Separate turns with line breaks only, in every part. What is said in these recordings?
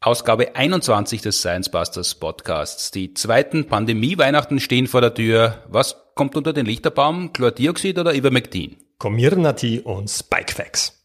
Ausgabe 21 des Science Busters Podcasts. Die zweiten Pandemie-Weihnachten stehen vor der Tür. Was kommt unter den Lichterbaum? Chlordioxid oder Ivermectin?
Comirnaty und Spikefax.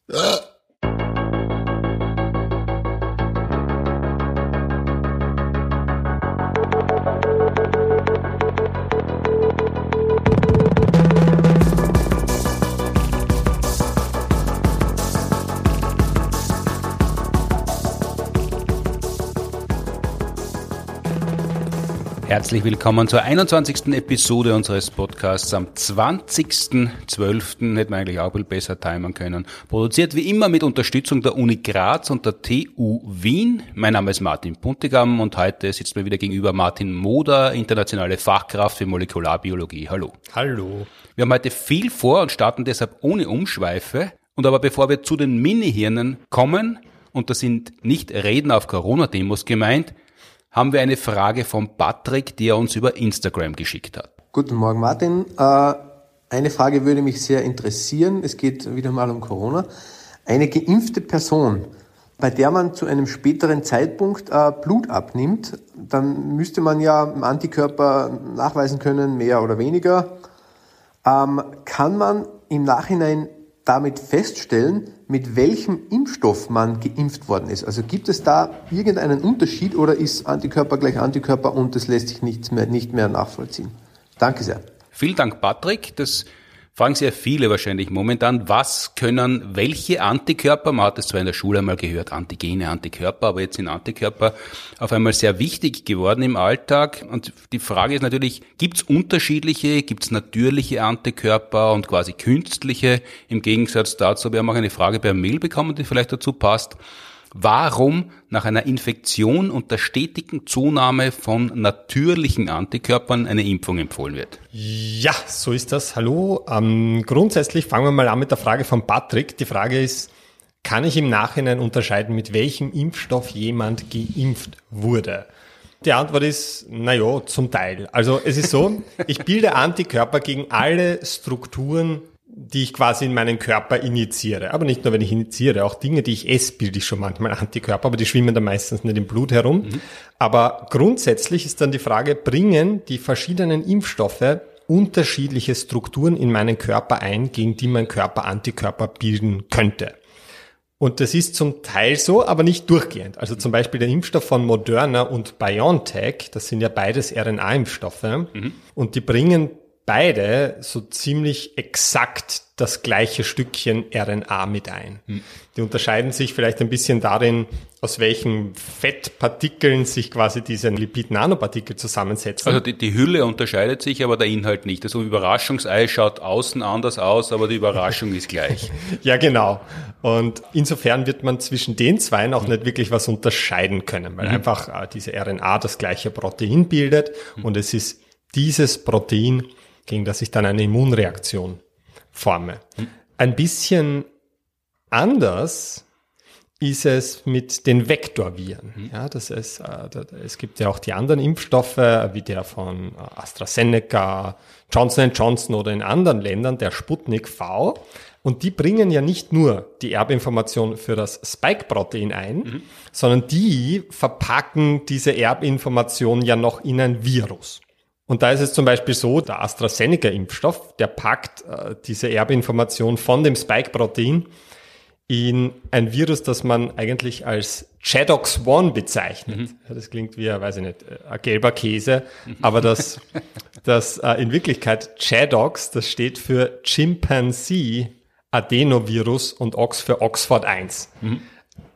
Herzlich willkommen zur 21. Episode unseres Podcasts am 20.12. Hätten wir eigentlich auch viel besser timen können. Produziert wie immer mit Unterstützung der Uni Graz und der TU Wien. Mein Name ist Martin Puntigam und heute sitzt mir wieder gegenüber Martin Moder, internationale Fachkraft für Molekularbiologie. Hallo.
Hallo.
Wir haben heute viel vor und starten deshalb ohne Umschweife. Und aber bevor wir zu den Mini-Hirnen kommen, und das sind nicht Reden auf Corona-Demos gemeint, haben wir eine Frage von Patrick, die er uns über Instagram geschickt hat.
Guten Morgen, Martin. Äh, eine Frage würde mich sehr interessieren. Es geht wieder mal um Corona. Eine geimpfte Person, bei der man zu einem späteren Zeitpunkt äh, Blut abnimmt, dann müsste man ja Antikörper nachweisen können, mehr oder weniger. Ähm, kann man im Nachhinein damit feststellen, mit welchem Impfstoff man geimpft worden ist. Also gibt es da irgendeinen Unterschied oder ist Antikörper gleich Antikörper und das lässt sich nicht mehr, nicht mehr nachvollziehen? Danke sehr.
Vielen Dank, Patrick. Das fragen sehr viele wahrscheinlich momentan. Was können welche Antikörper, man hat es zwar in der Schule einmal gehört, Antigene, Antikörper, aber jetzt sind Antikörper auf einmal sehr wichtig geworden im Alltag. Und die Frage ist natürlich, gibt es unterschiedliche, gibt es natürliche Antikörper und quasi künstliche? Im Gegensatz dazu, wir haben auch eine Frage per Mail bekommen, die vielleicht dazu passt warum nach einer Infektion und der stetigen Zunahme von natürlichen Antikörpern eine Impfung empfohlen wird.
Ja, so ist das. Hallo. Ähm, grundsätzlich fangen wir mal an mit der Frage von Patrick. Die Frage ist, kann ich im Nachhinein unterscheiden, mit welchem Impfstoff jemand geimpft wurde? Die Antwort ist, naja, zum Teil. Also es ist so, ich bilde Antikörper gegen alle Strukturen die ich quasi in meinen Körper injiziere. Aber nicht nur, wenn ich injiziere, auch Dinge, die ich esse, bilde ich schon manchmal Antikörper, aber die schwimmen dann meistens nicht im Blut herum. Mhm. Aber grundsätzlich ist dann die Frage, bringen die verschiedenen Impfstoffe unterschiedliche Strukturen in meinen Körper ein, gegen die mein Körper Antikörper bilden könnte. Und das ist zum Teil so, aber nicht durchgehend. Also zum Beispiel der Impfstoff von Moderna und BioNTech, das sind ja beides RNA-Impfstoffe, mhm. und die bringen beide so ziemlich exakt das gleiche Stückchen RNA mit ein. Hm. Die unterscheiden sich vielleicht ein bisschen darin, aus welchen Fettpartikeln sich quasi diese Lipid-Nanopartikel zusammensetzen.
Also die, die Hülle unterscheidet sich, aber der Inhalt nicht. Also Überraschungsei schaut außen anders aus, aber die Überraschung ist gleich.
Ja, genau. Und insofern wird man zwischen den zwei auch nicht wirklich was unterscheiden können, weil mhm. einfach äh, diese RNA das gleiche Protein bildet mhm. und es ist dieses Protein, gegen das ich dann eine Immunreaktion forme. Ein bisschen anders ist es mit den Vektorviren. Mhm. Ja, das ist, äh, es gibt ja auch die anderen Impfstoffe, wie der von AstraZeneca, Johnson Johnson oder in anderen Ländern, der Sputnik V. Und die bringen ja nicht nur die Erbinformation für das Spike-Protein ein, mhm. sondern die verpacken diese Erbinformation ja noch in ein Virus. Und da ist es zum Beispiel so, der AstraZeneca-Impfstoff, der packt äh, diese Erbinformation von dem Spike-Protein in ein Virus, das man eigentlich als Chadox-1 bezeichnet. Mhm. Das klingt wie, weiß ich nicht, ein gelber Käse, aber das, das äh, in Wirklichkeit Chadox, das steht für Chimpanzee Adenovirus und Ox für Oxford 1. Mhm.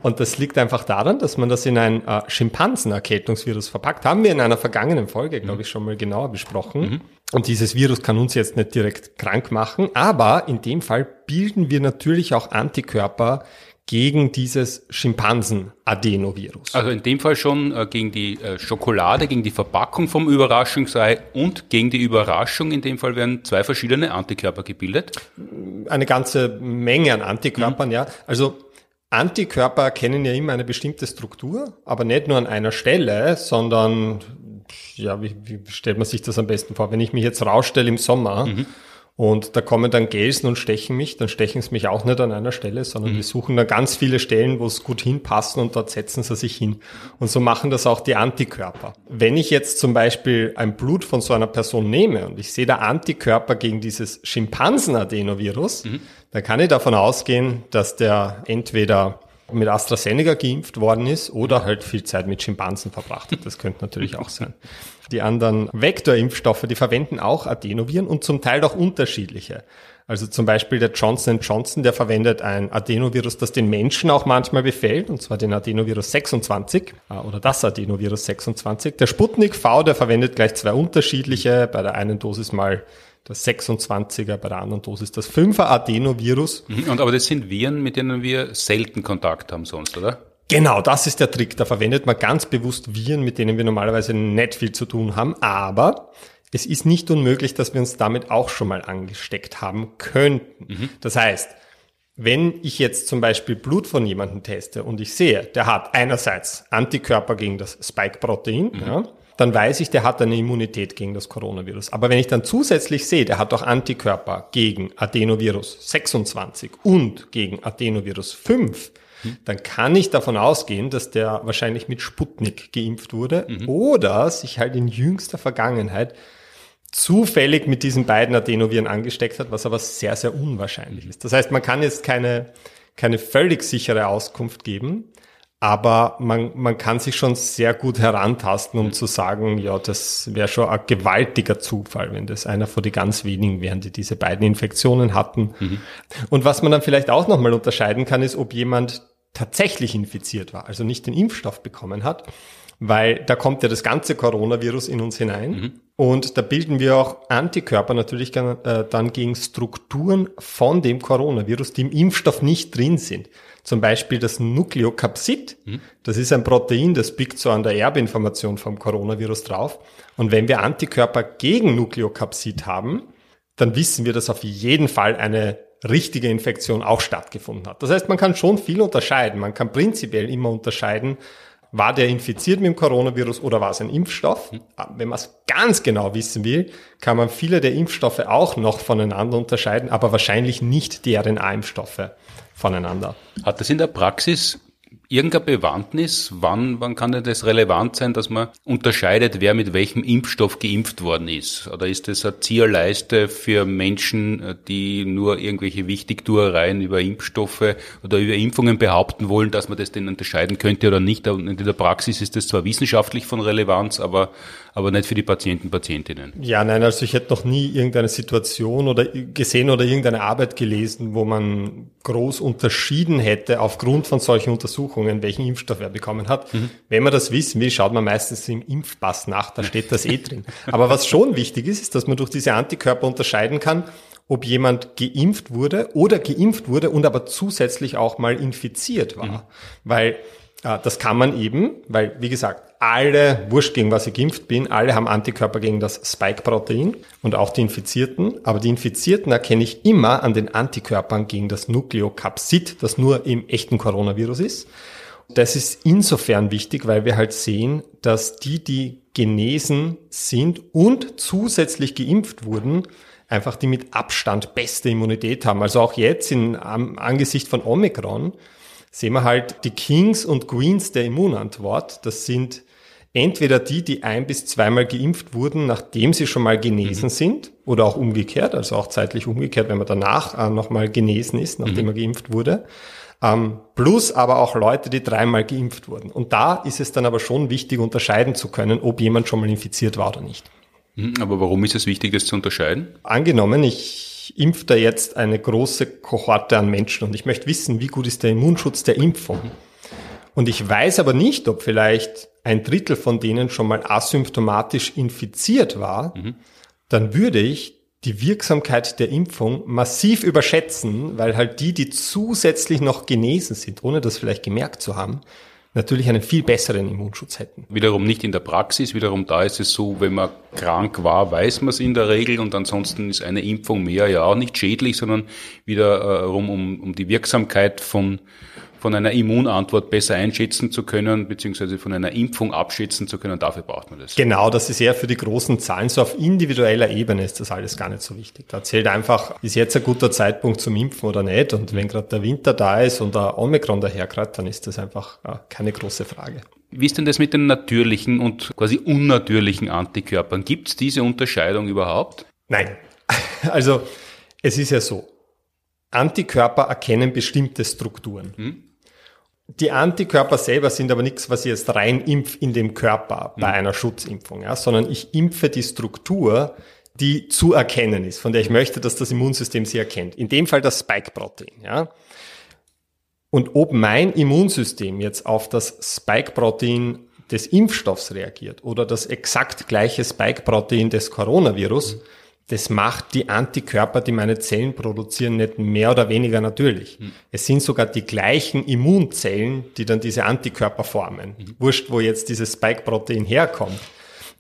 Und das liegt einfach daran, dass man das in ein äh, Schimpansenerkältungsvirus verpackt. Haben wir in einer vergangenen Folge, glaube ich, schon mal genauer besprochen. Mhm. Und dieses Virus kann uns jetzt nicht direkt krank machen, aber in dem Fall bilden wir natürlich auch Antikörper gegen dieses Schimpansen-Adenovirus.
Also in dem Fall schon äh, gegen die äh, Schokolade, gegen die Verpackung vom Überraschungsei und gegen die Überraschung. In dem Fall werden zwei verschiedene Antikörper gebildet.
Eine ganze Menge an Antikörpern, mhm. ja. Also Antikörper erkennen ja immer eine bestimmte Struktur, aber nicht nur an einer Stelle, sondern ja, wie, wie stellt man sich das am besten vor? Wenn ich mich jetzt rausstelle im Sommer mhm. Und da kommen dann Gelsen und stechen mich, dann stechen sie mich auch nicht an einer Stelle, sondern mhm. die suchen dann ganz viele Stellen, wo es gut hinpassen und dort setzen sie sich hin. Und so machen das auch die Antikörper. Wenn ich jetzt zum Beispiel ein Blut von so einer Person nehme und ich sehe da Antikörper gegen dieses Schimpansen-Adenovirus, mhm. Dann kann ich davon ausgehen, dass der entweder mit AstraZeneca geimpft worden ist oder halt viel Zeit mit Schimpansen verbracht hat. Das könnte natürlich auch sein. Die anderen Vektorimpfstoffe, die verwenden auch Adenoviren und zum Teil auch unterschiedliche. Also zum Beispiel der Johnson Johnson, der verwendet ein Adenovirus, das den Menschen auch manchmal befällt, und zwar den Adenovirus 26 äh, oder das Adenovirus 26. Der Sputnik V, der verwendet gleich zwei unterschiedliche, bei der einen Dosis mal das 26er, bei der anderen Dosis das 5er Adenovirus.
Mhm, und aber das sind Viren, mit denen wir selten Kontakt haben sonst, oder?
Genau, das ist der Trick. Da verwendet man ganz bewusst Viren, mit denen wir normalerweise nicht viel zu tun haben. Aber es ist nicht unmöglich, dass wir uns damit auch schon mal angesteckt haben könnten. Mhm. Das heißt, wenn ich jetzt zum Beispiel Blut von jemandem teste und ich sehe, der hat einerseits Antikörper gegen das Spike-Protein, mhm. ja, dann weiß ich, der hat eine Immunität gegen das Coronavirus. Aber wenn ich dann zusätzlich sehe, der hat auch Antikörper gegen Adenovirus 26 und gegen Adenovirus 5, mhm. dann kann ich davon ausgehen, dass der wahrscheinlich mit Sputnik geimpft wurde mhm. oder sich halt in jüngster Vergangenheit zufällig mit diesen beiden Adenoviren angesteckt hat, was aber sehr, sehr unwahrscheinlich ist. Das heißt, man kann jetzt keine, keine völlig sichere Auskunft geben, aber man, man kann sich schon sehr gut herantasten, um zu sagen, ja, das wäre schon ein gewaltiger Zufall, wenn das einer von den ganz wenigen wären, die diese beiden Infektionen hatten. Mhm. Und was man dann vielleicht auch nochmal unterscheiden kann, ist, ob jemand tatsächlich infiziert war, also nicht den Impfstoff bekommen hat, weil da kommt ja das ganze Coronavirus in uns hinein. Mhm. Und da bilden wir auch Antikörper natürlich äh, dann gegen Strukturen von dem Coronavirus, die im Impfstoff nicht drin sind. Zum Beispiel das Nukleokapsid. Mhm. Das ist ein Protein, das biegt so an der Erbinformation vom Coronavirus drauf. Und wenn wir Antikörper gegen Nukleokapsid haben, dann wissen wir, dass auf jeden Fall eine richtige Infektion auch stattgefunden hat. Das heißt, man kann schon viel unterscheiden. Man kann prinzipiell immer unterscheiden, war der infiziert mit dem Coronavirus oder war es ein Impfstoff? Mhm. Wenn man es ganz genau wissen will, kann man viele der Impfstoffe auch noch voneinander unterscheiden, aber wahrscheinlich nicht die RNA-Impfstoffe voneinander.
Hat das in der Praxis irgendeine Bewandtnis? Wann, wann kann denn das relevant sein, dass man unterscheidet, wer mit welchem Impfstoff geimpft worden ist? Oder ist das eine Zierleiste für Menschen, die nur irgendwelche Wichtigtuereien über Impfstoffe oder über Impfungen behaupten wollen, dass man das denn unterscheiden könnte oder nicht? Und in der Praxis ist das zwar wissenschaftlich von Relevanz, aber aber nicht für die Patienten, Patientinnen.
Ja, nein, also ich hätte noch nie irgendeine Situation oder gesehen oder irgendeine Arbeit gelesen, wo man groß unterschieden hätte aufgrund von solchen Untersuchungen, welchen Impfstoff er bekommen hat. Mhm. Wenn man das wissen will, schaut man meistens im Impfpass nach, da steht das eh drin. Aber was schon wichtig ist, ist, dass man durch diese Antikörper unterscheiden kann, ob jemand geimpft wurde oder geimpft wurde und aber zusätzlich auch mal infiziert war. Mhm. Weil das kann man eben, weil, wie gesagt, alle, wurscht gegen was ich geimpft bin, alle haben Antikörper gegen das Spike-Protein und auch die Infizierten. Aber die Infizierten erkenne ich immer an den Antikörpern gegen das Nukleokapsid, das nur im echten Coronavirus ist. Das ist insofern wichtig, weil wir halt sehen, dass die, die genesen sind und zusätzlich geimpft wurden, einfach die mit Abstand beste Immunität haben. Also auch jetzt in, am Angesicht von Omikron sehen wir halt die Kings und Queens der Immunantwort. Das sind entweder die, die ein bis zweimal geimpft wurden, nachdem sie schon mal genesen mhm. sind, oder auch umgekehrt, also auch zeitlich umgekehrt, wenn man danach äh, nochmal genesen ist, nachdem mhm. er geimpft wurde. Ähm, plus aber auch Leute, die dreimal geimpft wurden. Und da ist es dann aber schon wichtig, unterscheiden zu können, ob jemand schon mal infiziert war oder nicht.
Mhm, aber warum ist es wichtig, das zu unterscheiden?
Angenommen, ich impfe da jetzt eine große Kohorte an Menschen und ich möchte wissen, wie gut ist der Immunschutz der Impfung. Und ich weiß aber nicht, ob vielleicht ein Drittel von denen schon mal asymptomatisch infiziert war, mhm. dann würde ich die Wirksamkeit der Impfung massiv überschätzen, weil halt die, die zusätzlich noch genesen sind, ohne das vielleicht gemerkt zu haben, natürlich einen viel besseren Immunschutz hätten.
Wiederum nicht in der Praxis, wiederum da ist es so, wenn man krank war, weiß man es in der Regel und ansonsten ist eine Impfung mehr ja auch nicht schädlich, sondern wiederum um, um die Wirksamkeit von von einer Immunantwort besser einschätzen zu können, beziehungsweise von einer Impfung abschätzen zu können. Dafür braucht man das.
Genau, das ist eher für die großen Zahlen. So auf individueller Ebene ist das alles gar nicht so wichtig. Da zählt einfach, ist jetzt ein guter Zeitpunkt zum Impfen oder nicht? Und wenn gerade der Winter da ist und der Omikron daherkrat, dann ist das einfach ja, keine große Frage.
Wie ist denn das mit den natürlichen und quasi unnatürlichen Antikörpern? Gibt es diese Unterscheidung überhaupt?
Nein. Also es ist ja so, Antikörper erkennen bestimmte Strukturen. Hm? Die Antikörper selber sind aber nichts, was ich jetzt rein impf in dem Körper bei hm. einer Schutzimpfung, ja, sondern ich impfe die Struktur, die zu erkennen ist, von der ich möchte, dass das Immunsystem sie erkennt. In dem Fall das Spike-Protein, ja. Und ob mein Immunsystem jetzt auf das Spike-Protein des Impfstoffs reagiert oder das exakt gleiche Spike-Protein des Coronavirus, mhm das macht die Antikörper, die meine Zellen produzieren, nicht mehr oder weniger natürlich. Mhm. Es sind sogar die gleichen Immunzellen, die dann diese Antikörper formen. Mhm. Wurscht, wo jetzt dieses Spike-Protein herkommt.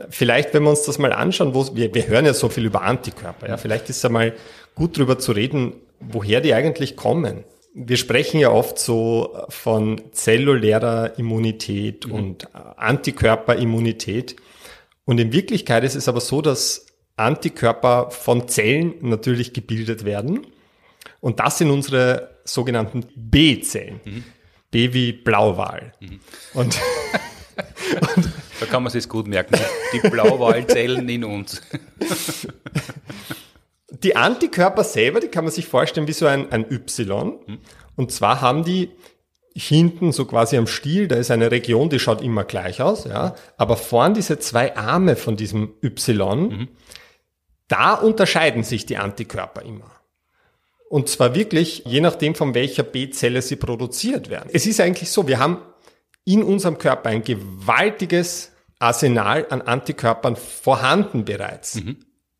Vielleicht, wenn wir uns das mal anschauen, wo wir, wir hören ja so viel über Antikörper, ja, vielleicht ist es einmal gut drüber zu reden, woher die eigentlich kommen. Wir sprechen ja oft so von zellulärer Immunität mhm. und Antikörperimmunität. Und in Wirklichkeit ist es aber so, dass Antikörper von Zellen natürlich gebildet werden. Und das sind unsere sogenannten B-Zellen. Mhm. B wie Blauwal. Mhm.
Und, und da kann man sich gut merken, die Blauwalzellen in uns.
Die Antikörper selber, die kann man sich vorstellen wie so ein, ein Y. Mhm. Und zwar haben die hinten so quasi am Stiel, da ist eine Region, die schaut immer gleich aus, ja. Aber vorn diese zwei Arme von diesem Y, mhm. Da unterscheiden sich die Antikörper immer. Und zwar wirklich, je nachdem, von welcher B-Zelle sie produziert werden. Es ist eigentlich so, wir haben in unserem Körper ein gewaltiges Arsenal an Antikörpern vorhanden bereits. Mhm.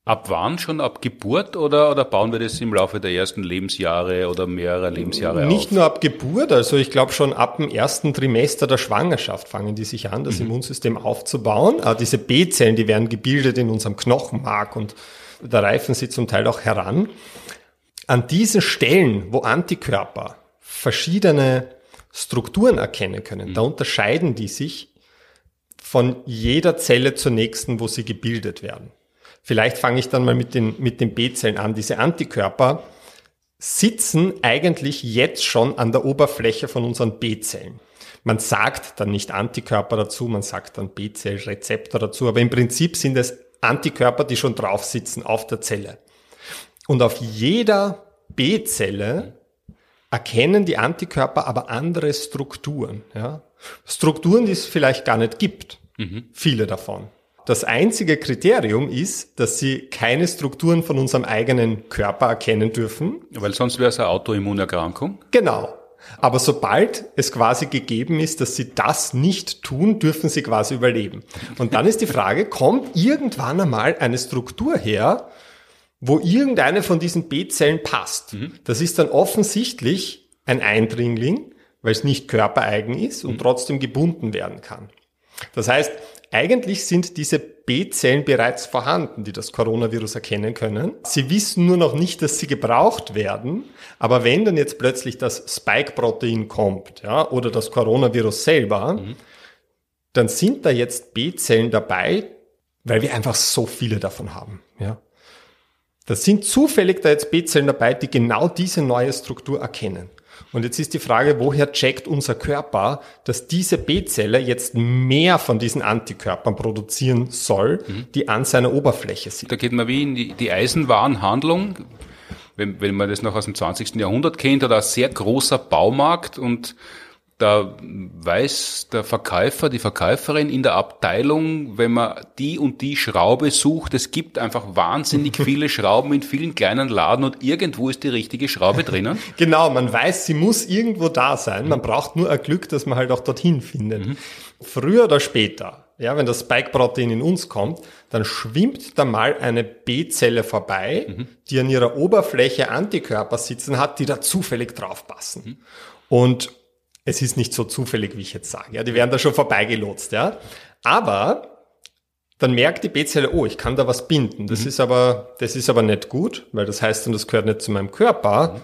Ab wann schon? Ab Geburt oder, oder bauen wir das im Laufe der ersten Lebensjahre oder mehrerer Lebensjahre
Nicht auf? nur ab Geburt, also ich glaube schon ab dem ersten Trimester der Schwangerschaft fangen die sich an, das mhm. Immunsystem aufzubauen. Aber diese B-Zellen, die werden gebildet in unserem Knochenmark und da reifen sie zum Teil auch heran. An diesen Stellen, wo Antikörper verschiedene Strukturen erkennen können, mhm. da unterscheiden die sich von jeder Zelle zur nächsten, wo sie gebildet werden. Vielleicht fange ich dann mal mit den, mit den B-Zellen an. Diese Antikörper sitzen eigentlich jetzt schon an der Oberfläche von unseren B-Zellen. Man sagt dann nicht Antikörper dazu, man sagt dann B-Zellrezeptor dazu, aber im Prinzip sind es Antikörper, die schon drauf sitzen auf der Zelle. Und auf jeder B-Zelle erkennen die Antikörper aber andere Strukturen. Ja? Strukturen, die es vielleicht gar nicht gibt. Mhm. Viele davon. Das einzige Kriterium ist, dass sie keine Strukturen von unserem eigenen Körper erkennen dürfen.
Weil sonst wäre es eine Autoimmunerkrankung.
Genau. Aber sobald es quasi gegeben ist, dass sie das nicht tun, dürfen sie quasi überleben. Und dann ist die Frage, kommt irgendwann einmal eine Struktur her, wo irgendeine von diesen B-Zellen passt? Mhm. Das ist dann offensichtlich ein Eindringling, weil es nicht körpereigen ist und mhm. trotzdem gebunden werden kann. Das heißt, eigentlich sind diese B-Zellen bereits vorhanden, die das Coronavirus erkennen können. Sie wissen nur noch nicht, dass sie gebraucht werden. Aber wenn dann jetzt plötzlich das Spike-Protein kommt, ja, oder das Coronavirus selber, mhm. dann sind da jetzt B-Zellen dabei, weil wir einfach so viele davon haben, ja. Das sind zufällig da jetzt B-Zellen dabei, die genau diese neue Struktur erkennen. Und jetzt ist die Frage, woher checkt unser Körper, dass diese B-Zelle jetzt mehr von diesen Antikörpern produzieren soll, mhm. die an seiner Oberfläche sind?
Da geht man wie in die, die Eisenwarenhandlung. Wenn, wenn man das noch aus dem 20. Jahrhundert kennt, oder ein sehr großer Baumarkt und da weiß der Verkäufer, die Verkäuferin in der Abteilung, wenn man die und die Schraube sucht, es gibt einfach wahnsinnig viele Schrauben in vielen kleinen Laden und irgendwo ist die richtige Schraube drinnen.
Genau, man weiß, sie muss irgendwo da sein. Man braucht nur ein Glück, dass man halt auch dorthin findet. Mhm. Früher oder später, ja, wenn das Spike-Protein in uns kommt, dann schwimmt da mal eine B-Zelle vorbei, mhm. die an ihrer Oberfläche Antikörper sitzen hat, die da zufällig draufpassen. Mhm. Und es ist nicht so zufällig, wie ich jetzt sage. Ja, die werden da schon vorbeigelotst, ja. Aber dann merkt die B-Zelle, oh, ich kann da was binden. Das mhm. ist aber, das ist aber nicht gut, weil das heißt dann, das gehört nicht zu meinem Körper. Mhm.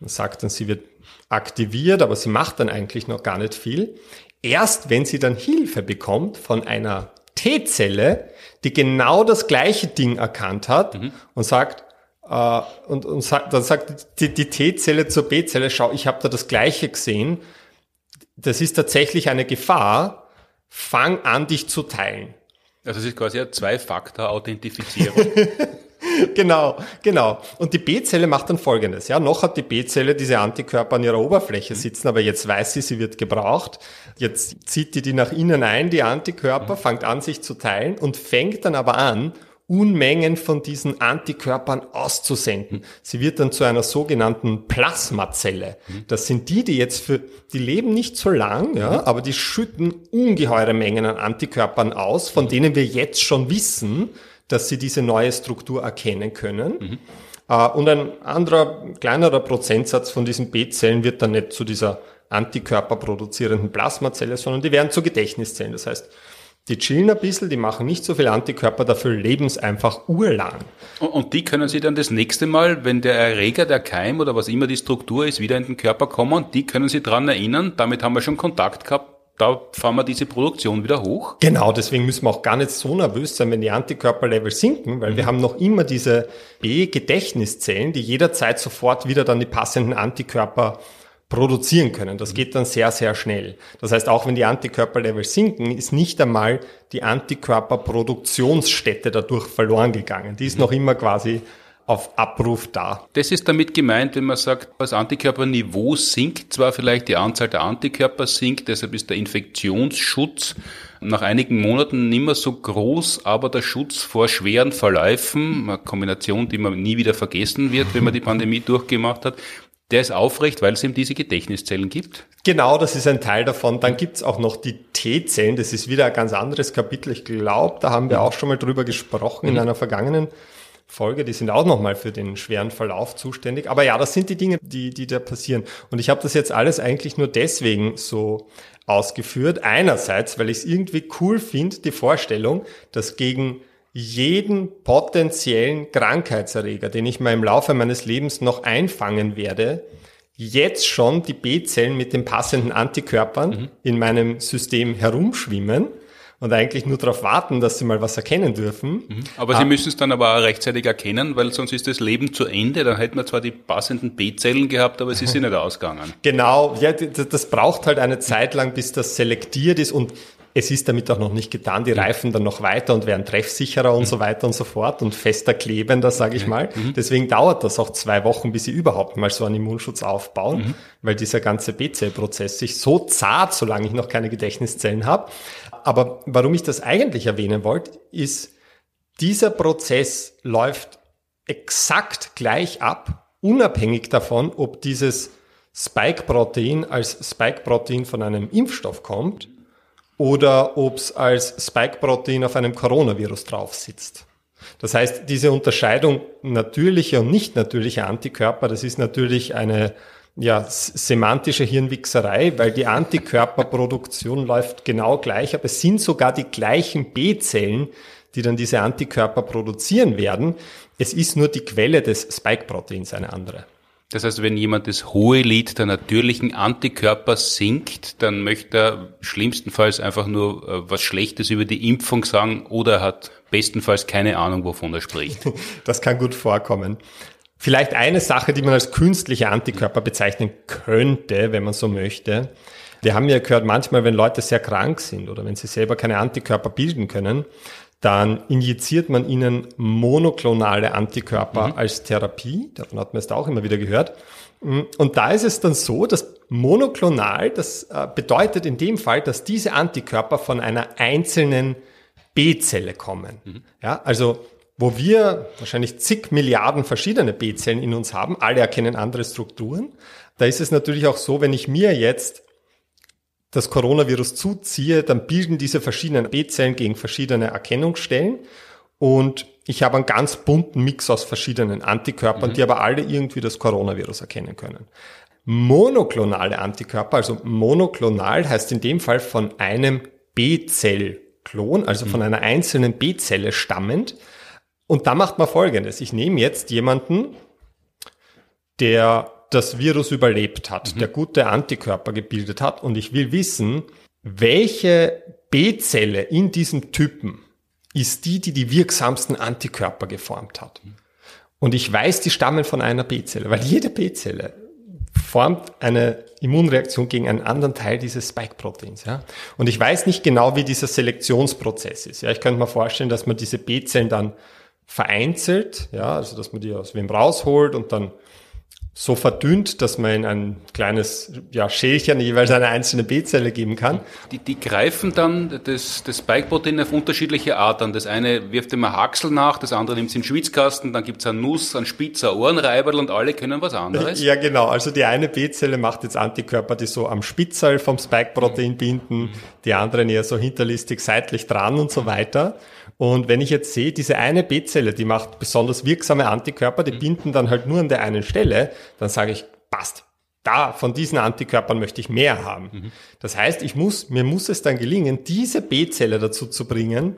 Man sagt dann, sie wird aktiviert, aber sie macht dann eigentlich noch gar nicht viel. Erst wenn sie dann Hilfe bekommt von einer T-Zelle, die genau das gleiche Ding erkannt hat mhm. und sagt, äh, und, und sagt, dann sagt die, die T-Zelle zur B-Zelle, schau, ich habe da das gleiche gesehen. Das ist tatsächlich eine Gefahr. Fang an, dich zu teilen.
Also es ist quasi eine Zwei-Faktor-Authentifizierung.
genau, genau. Und die B-Zelle macht dann Folgendes. Ja, noch hat die B-Zelle diese Antikörper an ihrer Oberfläche mhm. sitzen, aber jetzt weiß sie, sie wird gebraucht. Jetzt zieht die die nach innen ein, die Antikörper, mhm. fängt an, sich zu teilen und fängt dann aber an, Unmengen von diesen Antikörpern auszusenden. Sie wird dann zu einer sogenannten Plasmazelle. Das sind die, die jetzt für, die leben nicht so lang, ja, aber die schütten ungeheure Mengen an Antikörpern aus, von denen wir jetzt schon wissen, dass sie diese neue Struktur erkennen können. Mhm. Und ein anderer, kleinerer Prozentsatz von diesen B-Zellen wird dann nicht zu dieser antikörperproduzierenden Plasmazelle, sondern die werden zu Gedächtniszellen. Das heißt, die chillen ein bisschen, die machen nicht so viel Antikörper, dafür leben es einfach urlang.
Und die können Sie dann das nächste Mal, wenn der Erreger, der Keim oder was immer die Struktur ist, wieder in den Körper kommen, die können Sie dran erinnern, damit haben wir schon Kontakt gehabt, da fahren wir diese Produktion wieder hoch.
Genau, deswegen müssen wir auch gar nicht so nervös sein, wenn die Antikörperlevel sinken, weil mhm. wir haben noch immer diese B-Gedächtniszellen, die jederzeit sofort wieder dann die passenden Antikörper produzieren können. Das geht dann sehr, sehr schnell. Das heißt, auch wenn die Antikörperlevel sinken, ist nicht einmal die Antikörperproduktionsstätte dadurch verloren gegangen. Die ist noch immer quasi auf Abruf da.
Das ist damit gemeint, wenn man sagt, das Antikörperniveau sinkt zwar vielleicht die Anzahl der Antikörper sinkt, deshalb ist der Infektionsschutz nach einigen Monaten nicht mehr so groß, aber der Schutz vor schweren Verläufen, eine Kombination, die man nie wieder vergessen wird, wenn man die Pandemie durchgemacht hat, der ist aufrecht, weil es eben diese Gedächtniszellen gibt?
Genau, das ist ein Teil davon. Dann gibt's auch noch die T-Zellen. Das ist wieder ein ganz anderes Kapitel. Ich glaube, da haben wir auch schon mal drüber gesprochen in mhm. einer vergangenen Folge. Die sind auch nochmal für den schweren Verlauf zuständig. Aber ja, das sind die Dinge, die, die da passieren. Und ich habe das jetzt alles eigentlich nur deswegen so ausgeführt. Einerseits, weil ich es irgendwie cool finde, die Vorstellung, dass gegen jeden potenziellen Krankheitserreger, den ich mal im Laufe meines Lebens noch einfangen werde, jetzt schon die B-Zellen mit den passenden Antikörpern mhm. in meinem System herumschwimmen und eigentlich nur darauf warten, dass sie mal was erkennen dürfen.
Mhm. Aber sie ah. müssen es dann aber auch rechtzeitig erkennen, weil sonst ist das Leben zu Ende. Dann hätten wir zwar die passenden B-Zellen gehabt, aber sie sind nicht ausgegangen.
Genau, ja, das braucht halt eine Zeit lang, bis das selektiert ist und es ist damit auch noch nicht getan. Die reifen dann noch weiter und werden treffsicherer und mhm. so weiter und so fort und fester klebender, sage ich mal. Mhm. Deswegen dauert das auch zwei Wochen, bis sie überhaupt mal so einen Immunschutz aufbauen, mhm. weil dieser ganze B-Zell-Prozess sich so zart, solange ich noch keine Gedächtniszellen habe. Aber warum ich das eigentlich erwähnen wollte, ist, dieser Prozess läuft exakt gleich ab, unabhängig davon, ob dieses Spike-Protein als Spike-Protein von einem Impfstoff kommt oder ob es als Spike-Protein auf einem Coronavirus drauf sitzt. Das heißt, diese Unterscheidung natürliche und nicht natürliche Antikörper, das ist natürlich eine ja, semantische Hirnwichserei, weil die Antikörperproduktion läuft genau gleich, aber es sind sogar die gleichen B-Zellen, die dann diese Antikörper produzieren werden. Es ist nur die Quelle des Spike-Proteins eine andere.
Das heißt, wenn jemand das hohe Lied der natürlichen Antikörper singt, dann möchte er schlimmstenfalls einfach nur äh, was Schlechtes über die Impfung sagen oder er hat bestenfalls keine Ahnung, wovon er spricht.
Das kann gut vorkommen. Vielleicht eine Sache, die man als künstliche Antikörper bezeichnen könnte, wenn man so möchte. Wir haben ja gehört, manchmal, wenn Leute sehr krank sind oder wenn sie selber keine Antikörper bilden können, dann injiziert man ihnen monoklonale Antikörper mhm. als Therapie. Davon hat man es auch immer wieder gehört. Und da ist es dann so, dass monoklonal, das äh, bedeutet in dem Fall, dass diese Antikörper von einer einzelnen B-Zelle kommen. Mhm. Ja, also wo wir wahrscheinlich zig Milliarden verschiedene B-Zellen in uns haben, alle erkennen andere Strukturen. Da ist es natürlich auch so, wenn ich mir jetzt das Coronavirus zuziehe, dann bilden diese verschiedenen B-Zellen gegen verschiedene Erkennungsstellen und ich habe einen ganz bunten Mix aus verschiedenen Antikörpern, mhm. die aber alle irgendwie das Coronavirus erkennen können. Monoklonale Antikörper, also monoklonal heißt in dem Fall von einem B-Zell-Klon, also mhm. von einer einzelnen B-Zelle stammend. Und da macht man Folgendes. Ich nehme jetzt jemanden, der das Virus überlebt hat, mhm. der gute Antikörper gebildet hat und ich will wissen, welche B-Zelle in diesem Typen ist die, die die wirksamsten Antikörper geformt hat. Und ich weiß, die stammen von einer B-Zelle, weil jede B-Zelle formt eine Immunreaktion gegen einen anderen Teil dieses Spike-Proteins. Ja? Und ich weiß nicht genau, wie dieser Selektionsprozess ist. Ja? Ich könnte mir vorstellen, dass man diese B-Zellen dann vereinzelt, ja, also dass man die aus wem rausholt und dann so verdünnt, dass man in ein kleines ja, Schälchen jeweils eine einzelne B-Zelle geben kann.
Die, die greifen dann das, das Spike-Protein auf unterschiedliche Art an. Das eine wirft immer Haxel nach, das andere nimmt es in den Schwitzkasten, dann gibt es einen Nuss, einen Spitzer, Ohrenreiberl und alle können was anderes.
Ja, genau. Also die eine B-Zelle macht jetzt Antikörper, die so am Spitzel vom Spike-Protein binden, die anderen eher so hinterlistig seitlich dran und so weiter. Und wenn ich jetzt sehe, diese eine B-Zelle, die macht besonders wirksame Antikörper, die binden dann halt nur an der einen Stelle, dann sage ich, passt. Da, von diesen Antikörpern möchte ich mehr haben. Mhm. Das heißt, ich muss, mir muss es dann gelingen, diese B-Zelle dazu zu bringen,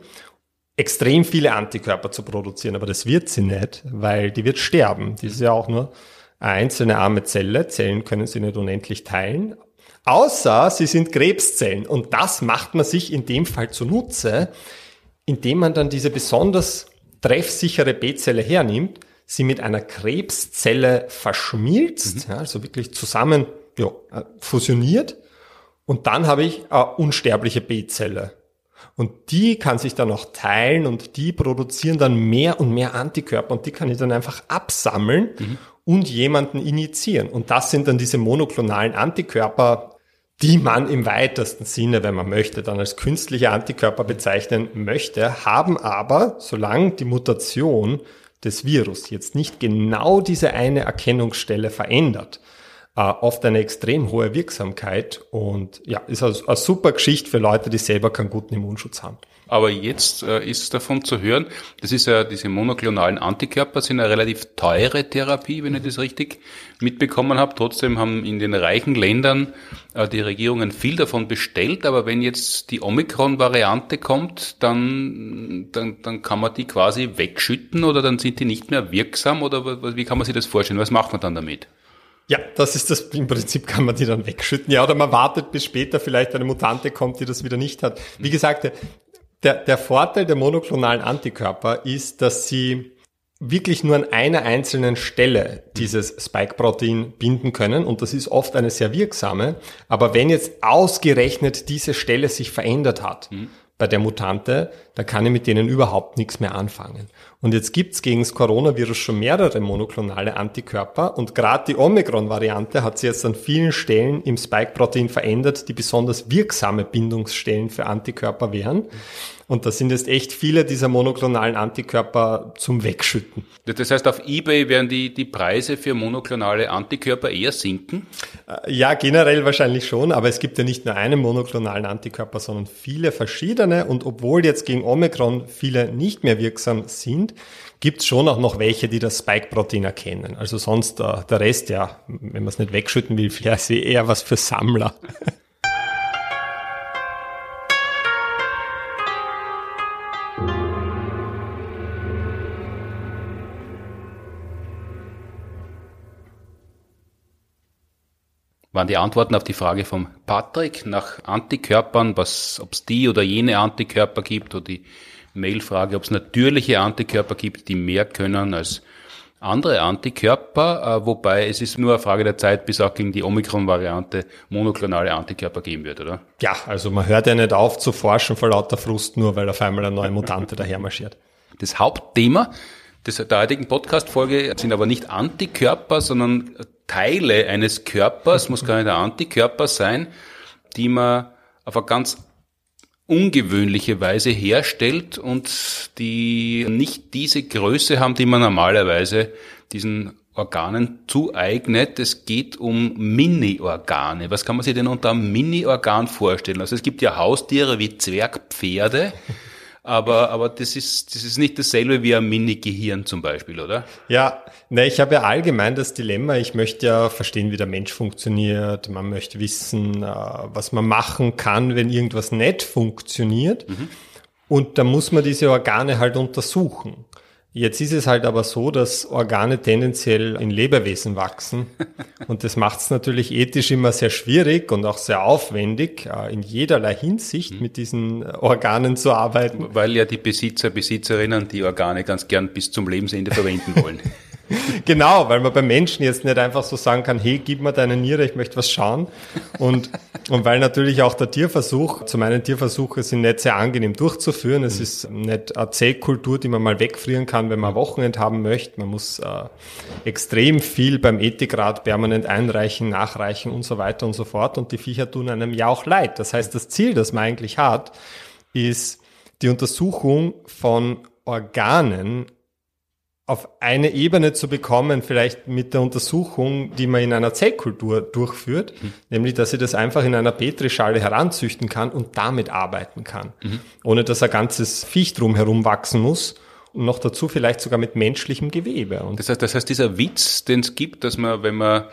extrem viele Antikörper zu produzieren. Aber das wird sie nicht, weil die wird sterben. Die ist ja auch nur eine einzelne arme Zelle. Zellen können sie nicht unendlich teilen. Außer sie sind Krebszellen. Und das macht man sich in dem Fall zunutze, indem man dann diese besonders treffsichere B-Zelle hernimmt, sie mit einer Krebszelle verschmilzt, mhm. ja, also wirklich zusammen ja, äh, fusioniert und dann habe ich eine unsterbliche B-Zelle. Und die kann sich dann auch teilen und die produzieren dann mehr und mehr Antikörper und die kann ich dann einfach absammeln mhm. und jemanden initiieren. Und das sind dann diese monoklonalen Antikörper, die man im weitesten Sinne, wenn man möchte, dann als künstliche Antikörper bezeichnen möchte, haben aber, solange die Mutation des Virus jetzt nicht genau diese eine Erkennungsstelle verändert, äh, oft eine extrem hohe Wirksamkeit und ja, ist also eine super Geschichte für Leute, die selber keinen guten Immunschutz haben.
Aber jetzt äh, ist davon zu hören, das ist ja, diese monoklonalen Antikörper sind eine relativ teure Therapie, wenn ich das richtig mitbekommen habe. Trotzdem haben in den reichen Ländern äh, die Regierungen viel davon bestellt. Aber wenn jetzt die Omikron-Variante kommt, dann, dann, dann kann man die quasi wegschütten oder dann sind die nicht mehr wirksam oder wie kann man sich das vorstellen? Was macht man dann damit?
Ja, das ist das, im Prinzip kann man die dann wegschütten. Ja, oder man wartet, bis später vielleicht eine Mutante kommt, die das wieder nicht hat. Wie gesagt, der, der Vorteil der monoklonalen Antikörper ist, dass sie wirklich nur an einer einzelnen Stelle dieses Spike-Protein binden können und das ist oft eine sehr wirksame. Aber wenn jetzt ausgerechnet diese Stelle sich verändert hat, mhm bei der Mutante, da kann ich mit denen überhaupt nichts mehr anfangen. Und jetzt gibt's gegen das Coronavirus schon mehrere monoklonale Antikörper und gerade die Omikron-Variante hat sich jetzt an vielen Stellen im Spike-Protein verändert, die besonders wirksame Bindungsstellen für Antikörper wären. Und da sind jetzt echt viele dieser monoklonalen Antikörper zum Wegschütten.
Das heißt, auf eBay werden die, die Preise für monoklonale Antikörper eher sinken?
Äh, ja, generell wahrscheinlich schon, aber es gibt ja nicht nur einen monoklonalen Antikörper, sondern viele verschiedene. Und obwohl jetzt gegen Omikron viele nicht mehr wirksam sind, gibt es schon auch noch welche, die das Spike-Protein erkennen. Also sonst äh, der Rest, ja, wenn man es nicht wegschütten will, vielleicht eher was für Sammler.
Waren die Antworten auf die Frage vom Patrick nach Antikörpern, was, ob es die oder jene Antikörper gibt, oder die Mailfrage, ob es natürliche Antikörper gibt, die mehr können als andere Antikörper, äh, wobei es ist nur eine Frage der Zeit, bis auch gegen die Omikron-Variante monoklonale Antikörper geben wird, oder?
Ja, also man hört ja nicht auf zu forschen vor lauter Frust, nur weil auf einmal eine neue Mutante daher marschiert.
Das Hauptthema der heutigen Podcast-Folge sind aber nicht Antikörper, sondern Teile eines Körpers, muss gar nicht ein Antikörper sein, die man auf eine ganz ungewöhnliche Weise herstellt und die nicht diese Größe haben, die man normalerweise diesen Organen zueignet. Es geht um Mini-Organe. Was kann man sich denn unter einem Mini-Organ vorstellen? Also es gibt ja Haustiere wie Zwergpferde, aber, aber das ist, das ist nicht dasselbe wie ein Mini-Gehirn zum Beispiel, oder?
Ja, ne, ich habe ja allgemein das Dilemma, ich möchte ja verstehen, wie der Mensch funktioniert, man möchte wissen, äh, was man machen kann, wenn irgendwas nicht funktioniert. Mhm. Und da muss man diese Organe halt untersuchen. Jetzt ist es halt aber so, dass Organe tendenziell in Lebewesen wachsen. Und das macht es natürlich ethisch immer sehr schwierig und auch sehr aufwendig, äh, in jederlei Hinsicht mhm. mit diesen Organen zu arbeiten.
Weil ja die Besitzer, Besitzerinnen die Organe ganz gern bis zum Lebensende verwenden wollen.
genau, weil man beim Menschen jetzt nicht einfach so sagen kann, hey, gib mir deine Niere, ich möchte was schauen. Und, und weil natürlich auch der Tierversuch, zu meinen Tierversuche sind nicht sehr angenehm durchzuführen. Es ist nicht eine Zellkultur, die man mal wegfrieren kann, wenn man Wochenend haben möchte. Man muss äh, extrem viel beim Ethikrat permanent einreichen, nachreichen und so weiter und so fort. Und die Viecher tun einem ja auch leid. Das heißt, das Ziel, das man eigentlich hat, ist die Untersuchung von Organen auf eine Ebene zu bekommen, vielleicht mit der Untersuchung, die man in einer Zellkultur durchführt, mhm. nämlich dass ich das einfach in einer Petrischale heranzüchten kann und damit arbeiten kann, mhm. ohne dass ein ganzes Viech drumherum wachsen muss und noch dazu vielleicht sogar mit menschlichem Gewebe.
Und das heißt, das heißt, dieser Witz, den es gibt, dass man, wenn man